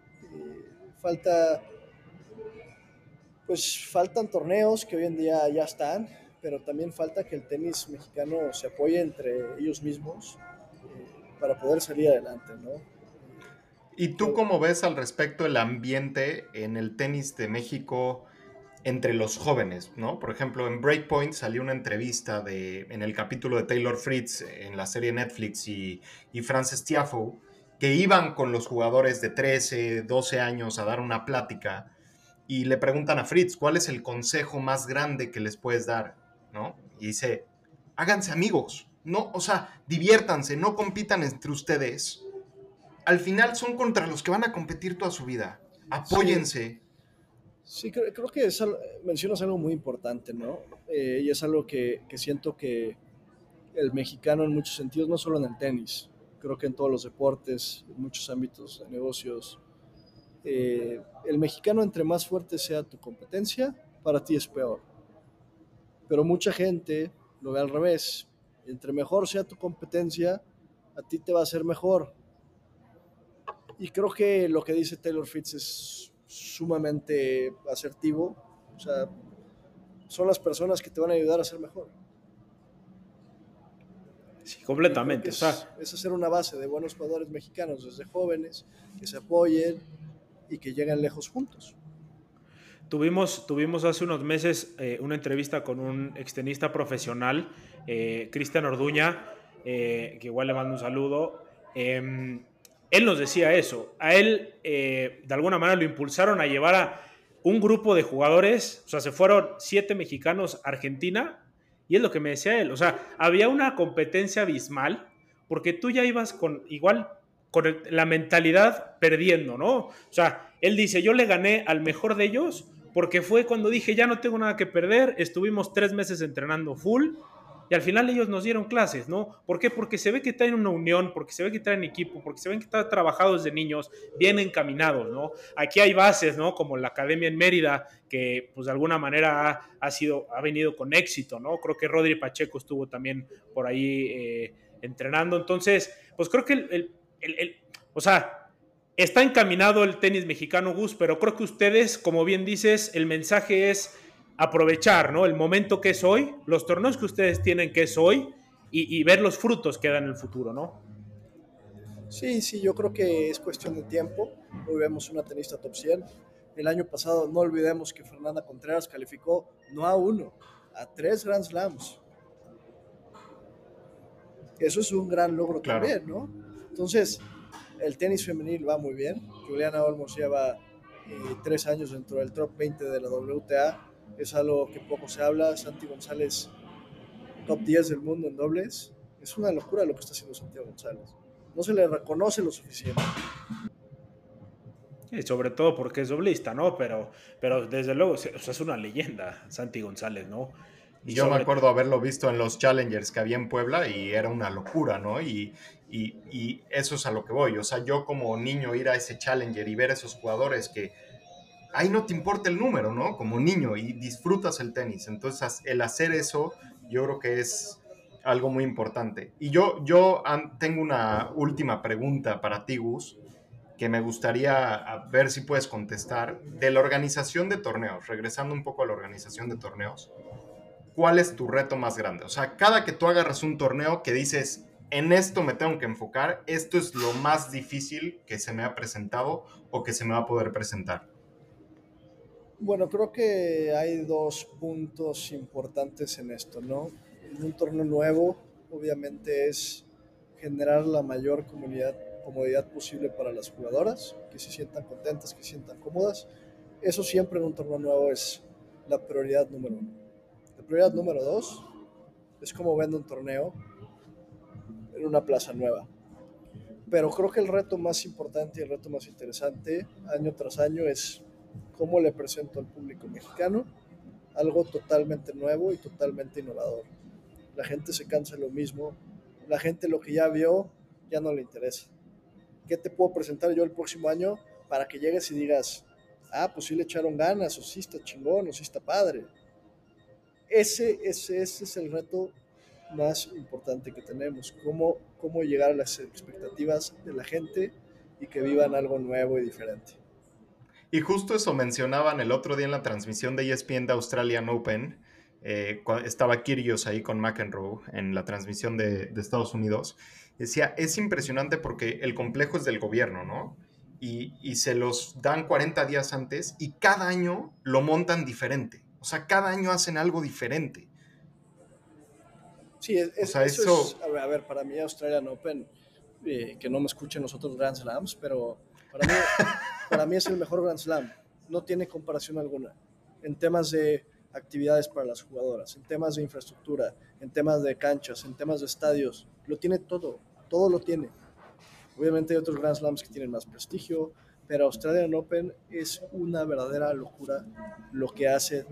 falta, pues faltan torneos que hoy en día ya están, pero también falta que el tenis mexicano se apoye entre ellos mismos eh, para poder salir adelante, ¿no? ¿Y tú cómo ves al respecto el ambiente en el tenis de México? Entre los jóvenes, ¿no? Por ejemplo, en Breakpoint salió una entrevista de, en el capítulo de Taylor Fritz en la serie Netflix y, y Frances Tiafoe, que iban con los jugadores de 13, 12 años a dar una plática y le preguntan a Fritz, ¿cuál es el consejo más grande que les puedes dar? ¿No? Y dice, háganse amigos, no, o sea, diviértanse, no compitan entre ustedes. Al final son contra los que van a competir toda su vida. Apóyense. Sí, creo, que mencionas algo muy importante, ¿no? Eh, y es algo que, siento que el mexicano en muchos sentidos, no solo en el tenis, creo que en todos los deportes, en muchos ámbitos de negocios, eh, el mexicano entre más fuerte sea tu competencia, para ti es peor. Pero mucha gente lo ve al revés. Entre mejor sea tu competencia, a ti te va a ser mejor. Y creo que lo que dice Taylor Fitz es sumamente asertivo. O sea, son las personas que te van a ayudar a ser mejor. Sí, completamente. Es, es, hacer una base de buenos jugadores mexicanos desde jóvenes, que se apoyen y que lleguen lejos juntos. Tuvimos, tuvimos hace unos meses eh, una entrevista con un extenista profesional, eh, Cristian Orduña, eh, que igual le mando un saludo. Él nos decía eso. A él, eh, de alguna manera, lo impulsaron a llevar a un grupo de jugadores, o sea, se fueron siete mexicanos a Argentina, y es lo que me decía él. O sea, había una competencia abismal, porque tú ya ibas con igual con la mentalidad perdiendo, ¿no? O sea, él dice, yo le gané al mejor de ellos porque fue cuando dije, ya no tengo nada que perder, estuvimos tres meses entrenando full, y al final ellos nos dieron clases, ¿no? ¿Por qué? Porque se ve que traen una unión, porque se ve que traen equipo, porque se ven que están trabajados desde niños, bien encaminados, ¿no? Aquí hay bases, ¿no? Como la Academia en Mérida, que pues de alguna manera ha, sido, ha venido con éxito, ¿no? Creo que Rodri Pacheco estuvo también por ahí eh, entrenando. Entonces, pues creo que el, el, o sea, está encaminado el tenis mexicano, Gus, pero creo que ustedes, como bien dices, el mensaje es aprovechar ¿no? el momento que es hoy, los torneos que ustedes tienen que es hoy y, ver los frutos que dan en el futuro, ¿no? Sí, sí, yo creo que es cuestión de tiempo. Hoy vemos una tenista top 100. El año pasado, no olvidemos que Fernanda Contreras calificó no a uno, a tres Grand Slams. Eso es un gran logro también, ¿no? Entonces, el tenis femenil va muy bien. Juliana Olmos lleva eh, tres años dentro del top 20 de la WTA es algo que poco se habla. Santi González, top 10 del mundo en dobles. Es una locura lo que está haciendo Santiago González. No se le reconoce lo suficiente. Y sobre todo porque es doblista, ¿no? Pero, pero desde luego es una leyenda, Santi González, ¿no? Y Yo me acuerdo haberlo visto en los Challengers que había en Puebla y era una locura, ¿no? Y, y, y, eso es a lo que voy. O sea, yo como niño ir a ese Challenger y ver a esos jugadores que ahí no te importa el número, ¿no? Como niño y disfrutas el tenis. Entonces, el hacer eso, yo creo que es algo muy importante. Y yo, yo tengo una última pregunta para ti, Gus, que me gustaría ver si puedes contestar. De la organización de torneos, regresando un poco a la organización de torneos, ¿cuál es tu reto más grande? O sea, cada que tú agarras un torneo que dices, en esto me tengo que enfocar, esto es lo más difícil que se me ha presentado o que se me va a poder presentar. Bueno, creo que hay dos puntos importantes en esto, ¿no? En un torneo nuevo, obviamente, es generar la mayor comunidad, comodidad posible para las jugadoras, que se sientan contentas, que se sientan cómodas. Eso siempre en un torneo nuevo es la prioridad número uno. La prioridad número dos es cómo vende un torneo en una plaza nueva. Pero creo que el reto más importante y el reto más interesante año tras año es cómo le presento al público mexicano algo totalmente nuevo y totalmente innovador. La gente se cansa de lo mismo, la gente lo que ya vio ya no le interesa. ¿Qué te puedo presentar yo el próximo año para que llegues y digas, ah, pues sí le echaron ganas, o sí está chingón, o sí está padre? Ese, es el reto más importante que tenemos, cómo, cómo llegar a las expectativas de la gente y que vivan algo nuevo y diferente. Y justo eso mencionaban el otro día en la transmisión de ESPN de Australian Open. Eh, estaba Kyrgios ahí con McEnroe en la transmisión de, Estados Unidos. Decía, es impresionante porque el complejo es del gobierno, ¿no? y, se los dan 40 días antes y cada año lo montan diferente. O sea, cada año hacen algo diferente. Sí, es, eso, es, a ver, para mí Australian Open, eh, que no me escuchen los otros Grand Slams, pero para mí, para mí es el mejor Grand Slam. No tiene comparación alguna. En temas de actividades para las jugadoras, en temas de infraestructura, en temas de canchas, en temas de estadios, lo tiene todo, todo lo tiene. Obviamente hay otros Grand Slams que tienen más prestigio, pero Australian Open es una verdadera locura lo que hacen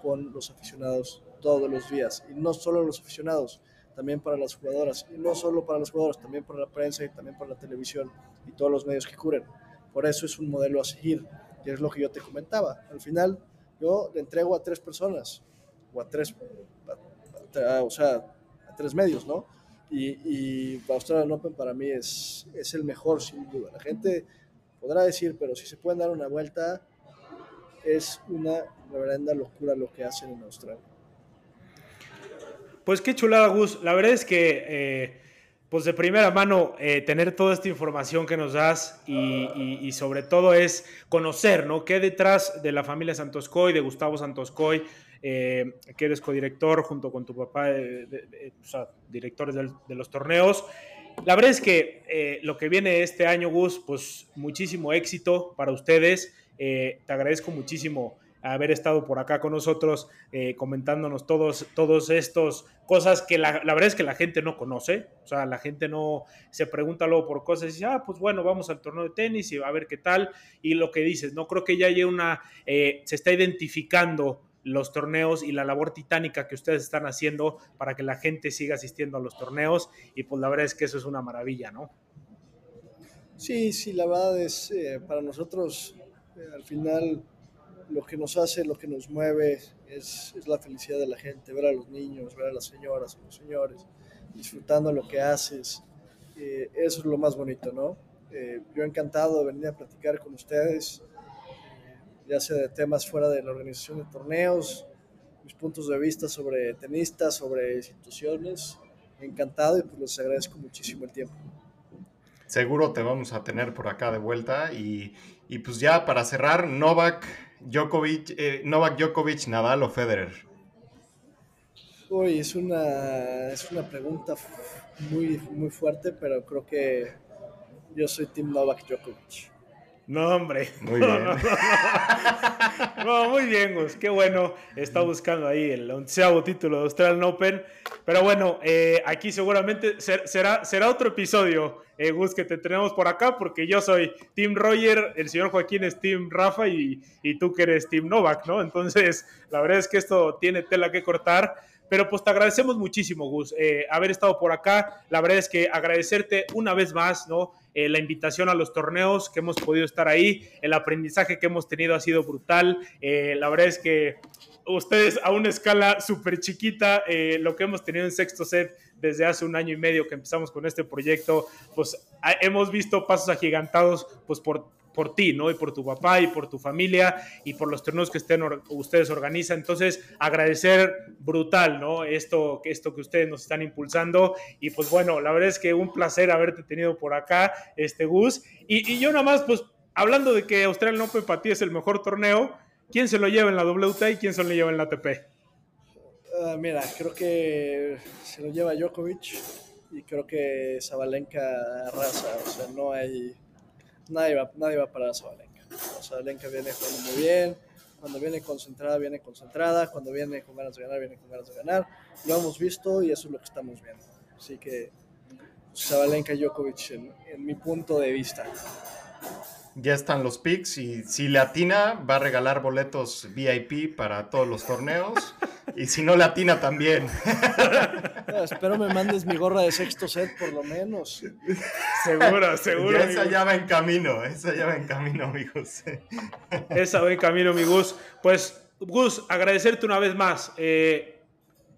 con los aficionados todos los días. Y no solo los aficionados, también para las jugadoras. Y no solo para los jugadores, también para la prensa y también para la televisión y todos los medios que cubren. Por eso es un modelo a seguir, y es lo que yo te comentaba. Al final, yo le entrego a tres personas, o a tres, o sea, a tres medios, ¿no? Y, y Australian Open para mí es, es el mejor, sin duda. La gente podrá decir, pero si se pueden dar una vuelta, es una reverenda locura lo que hacen en Australia. Pues qué chulada, Gus. La verdad es que, eh, pues de primera mano, eh, tener toda esta información que nos das y, sobre todo es conocer, ¿no? ¿Qué detrás de la familia Santoscoy, de Gustavo Santoscoy, eh, que eres codirector junto con tu papá, o sea, directores de los torneos. La verdad es que eh, lo que viene este año, Gus, pues muchísimo éxito para ustedes. Te agradezco muchísimo haber estado por acá con nosotros comentándonos todos, todos estos cosas que la, verdad es que la gente no conoce. O sea, la gente no se pregunta luego por cosas y dice, ah, pues bueno, vamos al torneo de tenis y a ver qué tal. Y lo que dices, no creo que ya haya una, se está identificando los torneos y la labor titánica que ustedes están haciendo para que la gente siga asistiendo a los torneos y pues la verdad es que eso es una maravilla, ¿no? Sí, sí, la verdad es eh, para nosotros eh, al final lo que nos hace, lo que nos mueve es, la felicidad de la gente, ver a los niños, ver a las señoras, a los señores, disfrutando lo que haces. Eh, eso es lo más bonito, ¿no? yo encantado de venir a platicar con ustedes ya sea de temas fuera de la organización de torneos, mis puntos de vista sobre tenistas, sobre instituciones. Encantado y pues les agradezco muchísimo el tiempo. Seguro te vamos a tener por acá de vuelta y, y pues ya para cerrar, Novak Eh, Novak Djokovic, Nadal o Federer. Uy, es una, es una pregunta muy, muy fuerte, pero creo que yo soy Team Novak Djokovic. No, hombre. Muy bien. No, muy bien, Gus. Qué bueno. Está buscando ahí el onceavo título de Australian Open. Pero bueno, eh, aquí seguramente será, será otro episodio, eh, Gus, que te tenemos por acá, porque yo soy Team Roger, el señor Joaquín es Team Rafa y, y tú que eres Team Novak, ¿no? Entonces, la verdad es que esto tiene tela que cortar. Pero pues te agradecemos muchísimo, Gus, eh, haber estado por acá. La verdad es que agradecerte una vez más, ¿no? Eh, la invitación a los torneos que hemos podido estar ahí, el aprendizaje que hemos tenido ha sido brutal. Eh, la verdad es que ustedes a una escala súper chiquita, lo que hemos tenido en sexto set desde hace un año y medio que empezamos con este proyecto, pues hemos visto pasos agigantados pues por por ti, ¿no? Y por tu papá y por tu familia y por los torneos que estén, ustedes organizan. Entonces, agradecer brutal, ¿no? Esto, esto que ustedes nos están impulsando. Y pues bueno, la verdad es que un placer haberte tenido por acá, este Gus. Y, yo nada más, pues hablando de que Australian Open para ti es el mejor torneo, ¿quién se lo lleva en la WTA y quién se lo lleva en la ATP? Ah, mira, creo que se lo lleva Djokovic y creo que Zabalenka arrasa, o sea, no hay nadie va, nadie va a parar a Sabalenka. Sabalenka viene jugando muy bien, cuando viene concentrada, viene concentrada, cuando viene con ganas de ganar, viene con ganas de ganar. Lo hemos visto y eso es lo que estamos viendo. Así que Sabalenka Djokovic en, en mi punto de vista. Ya están los picks y si Latina va a regalar boletos VIP para todos los torneos. Y si no latina también. espero me mandes mi gorra de sexto set por lo menos. Seguro, seguro. esa ya va en camino, esa ya va en camino, amigos. Esa va en camino, mi Gus. Pues, Gus, agradecerte una vez más. Eh,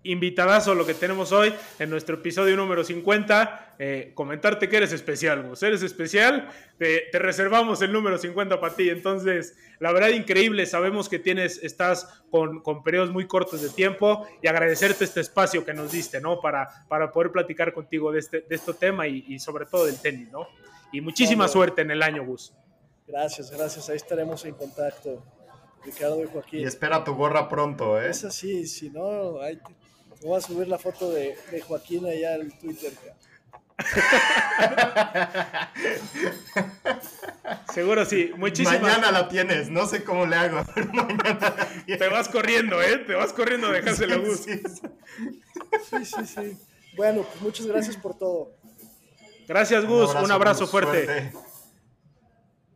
invitadazo lo que tenemos hoy en nuestro episodio número 50. Eh, comentarte que eres especial, vos eres especial. Te, reservamos el número 50 para ti. Entonces, la verdad, increíble. Sabemos que tienes, estás con, con periodos muy cortos de tiempo y agradecerte este espacio que nos diste, ¿no? Para, para poder platicar contigo de este, de este tema y, sobre todo del tenis, ¿no? Y muchísima suerte en el año, Gus. Gracias, gracias. Ahí estaremos en contacto, Ricardo y Joaquín. Y espera tu gorra pronto, ¿eh? Es así, si no, ahí te, te voy a subir la foto de, de Joaquín allá al Twitter. Seguro sí. Muchísimas Mañana la tienes, no sé cómo le hago, pero mañana la tienes. Te vas corriendo, ¿eh? Te vas corriendo a dejárselo a Gus. Sí, sí. Sí, sí, sí. Bueno, pues muchas gracias por todo. Gracias, Gus. Un abrazo, Gus, fuerte. suerte.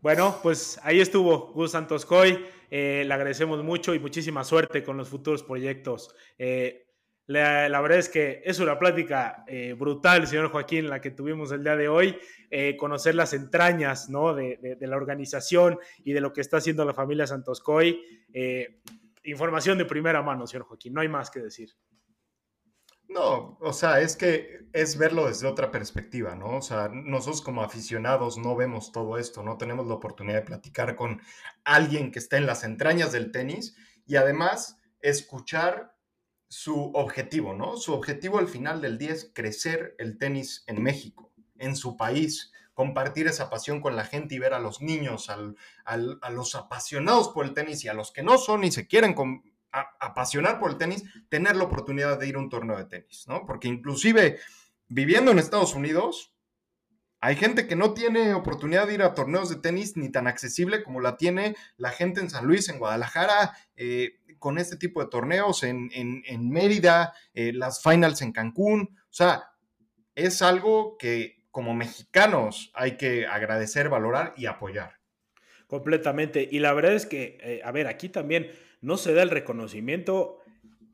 Bueno, pues ahí estuvo Gus Santos Coy. Eh, le agradecemos mucho y muchísima suerte con los futuros proyectos. Eh, la, verdad es que es una plática eh, brutal, señor Joaquín, la que tuvimos el día de hoy. Eh, conocer las entrañas ¿no? de, de- la organización y de lo que está haciendo la familia Santos Coy. Eh, información de primera mano, señor Joaquín. No hay más que decir. No, o sea, es que es verlo desde otra perspectiva, ¿no? O sea, nosotros como aficionados no vemos todo esto, no tenemos la oportunidad de platicar con alguien que está en las entrañas del tenis y además escuchar su objetivo, ¿no? Su objetivo al final del día es crecer el tenis en México, en su país, compartir esa pasión con la gente y ver a los niños, al- al- a los apasionados por el tenis y a los que no son y se quieren a- apasionar por el tenis, tener la oportunidad de ir a un torneo de tenis, ¿no? Porque inclusive viviendo en Estados Unidos, hay gente que no tiene oportunidad de ir a torneos de tenis ni tan accesible como la tiene la gente en San Luis, en Guadalajara, eh, con este tipo de torneos, en, en- en Mérida, eh, las finals en Cancún. O sea, es algo que como mexicanos hay que agradecer, valorar y apoyar. Completamente. Y la verdad es que, eh, a ver, aquí también no se da el reconocimiento.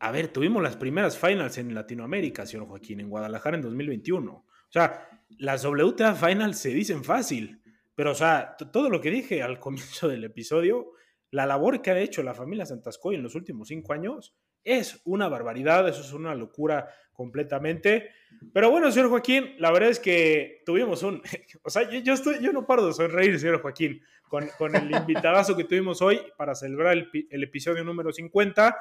A ver, tuvimos las primeras finals en Latinoamérica, señor Joaquín, en Guadalajara en 2021. Sea, las WTA finals se dicen fácil, pero, o sea, todo lo que dije al comienzo del episodio, la labor que ha hecho la familia Santascoy en los últimos cinco años es una barbaridad, eso es una locura completamente. Pero bueno, señor Joaquín, la verdad es que tuvimos un. O sea, yo, estoy, yo no paro de sonreír, señor Joaquín con, con el invitadazo que tuvimos hoy para celebrar el episodio número 50.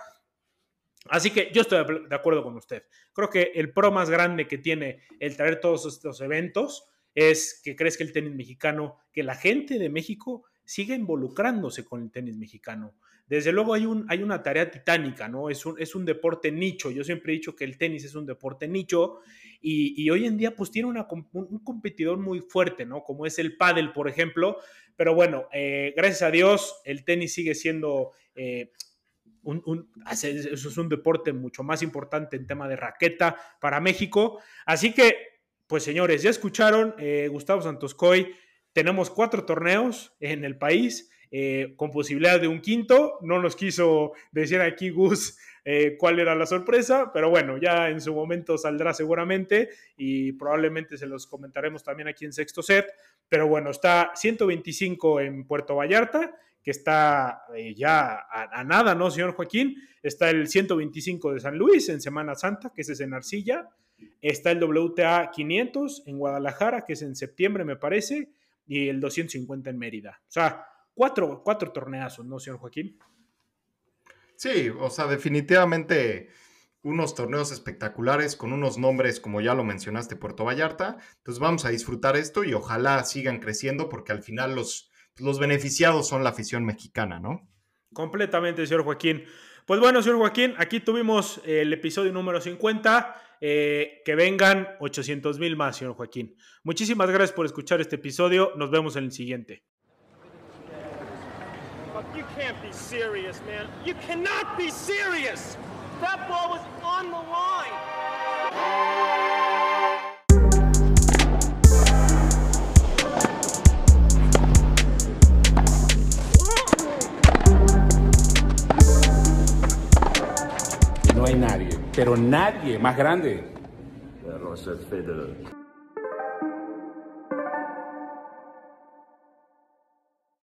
Así que yo estoy de acuerdo con usted. Creo que el pro más grande que tiene el traer todos estos eventos es que crezca el tenis mexicano, que la gente de México siga involucrándose con el tenis mexicano. Desde luego hay, un, hay una tarea titánica, ¿no? Es un, es un deporte nicho. Yo siempre he dicho que el tenis es un deporte nicho y, y hoy en día pues tiene un, un competidor muy fuerte, ¿no? Como es el pádel, por ejemplo. Pero bueno, eh, gracias a Dios el tenis sigue siendo eh, un, eso es un deporte mucho más importante en tema de raqueta para México. Así que, pues señores, ya escucharon, eh, Gustavo Santoscoy, tenemos cuatro torneos en el país. eh, con posibilidad de un quinto, no nos quiso decir aquí Gus eh, cuál era la sorpresa, pero bueno, ya en su momento saldrá seguramente y probablemente se los comentaremos también aquí en sexto set. Pero bueno, está 125 en Puerto Vallarta, que está eh, ya a, nada, ¿no, señor Joaquín? Está el 125 de San Luis en Semana Santa, que ese es en Arcilla. Está el WTA 500 en Guadalajara, que es en septiembre, me parece. Y el 250 en Mérida. O sea, cuatro, cuatro torneazos, ¿no, señor Joaquín? Sí, o sea, definitivamente unos torneos espectaculares con unos nombres, como ya lo mencionaste, Puerto Vallarta. Entonces vamos a disfrutar esto y ojalá sigan creciendo porque al final los, los beneficiados son la afición mexicana, ¿no? Completamente, señor Joaquín. Pues bueno, señor Joaquín, aquí tuvimos el episodio número 50. eh, que vengan 800 mil más, señor Joaquín. Muchísimas gracias por escuchar este episodio. Nos vemos en el siguiente. You can't be serious, man. You cannot be serious! That ball was on the line! No hay nadie, pero nadie más grande.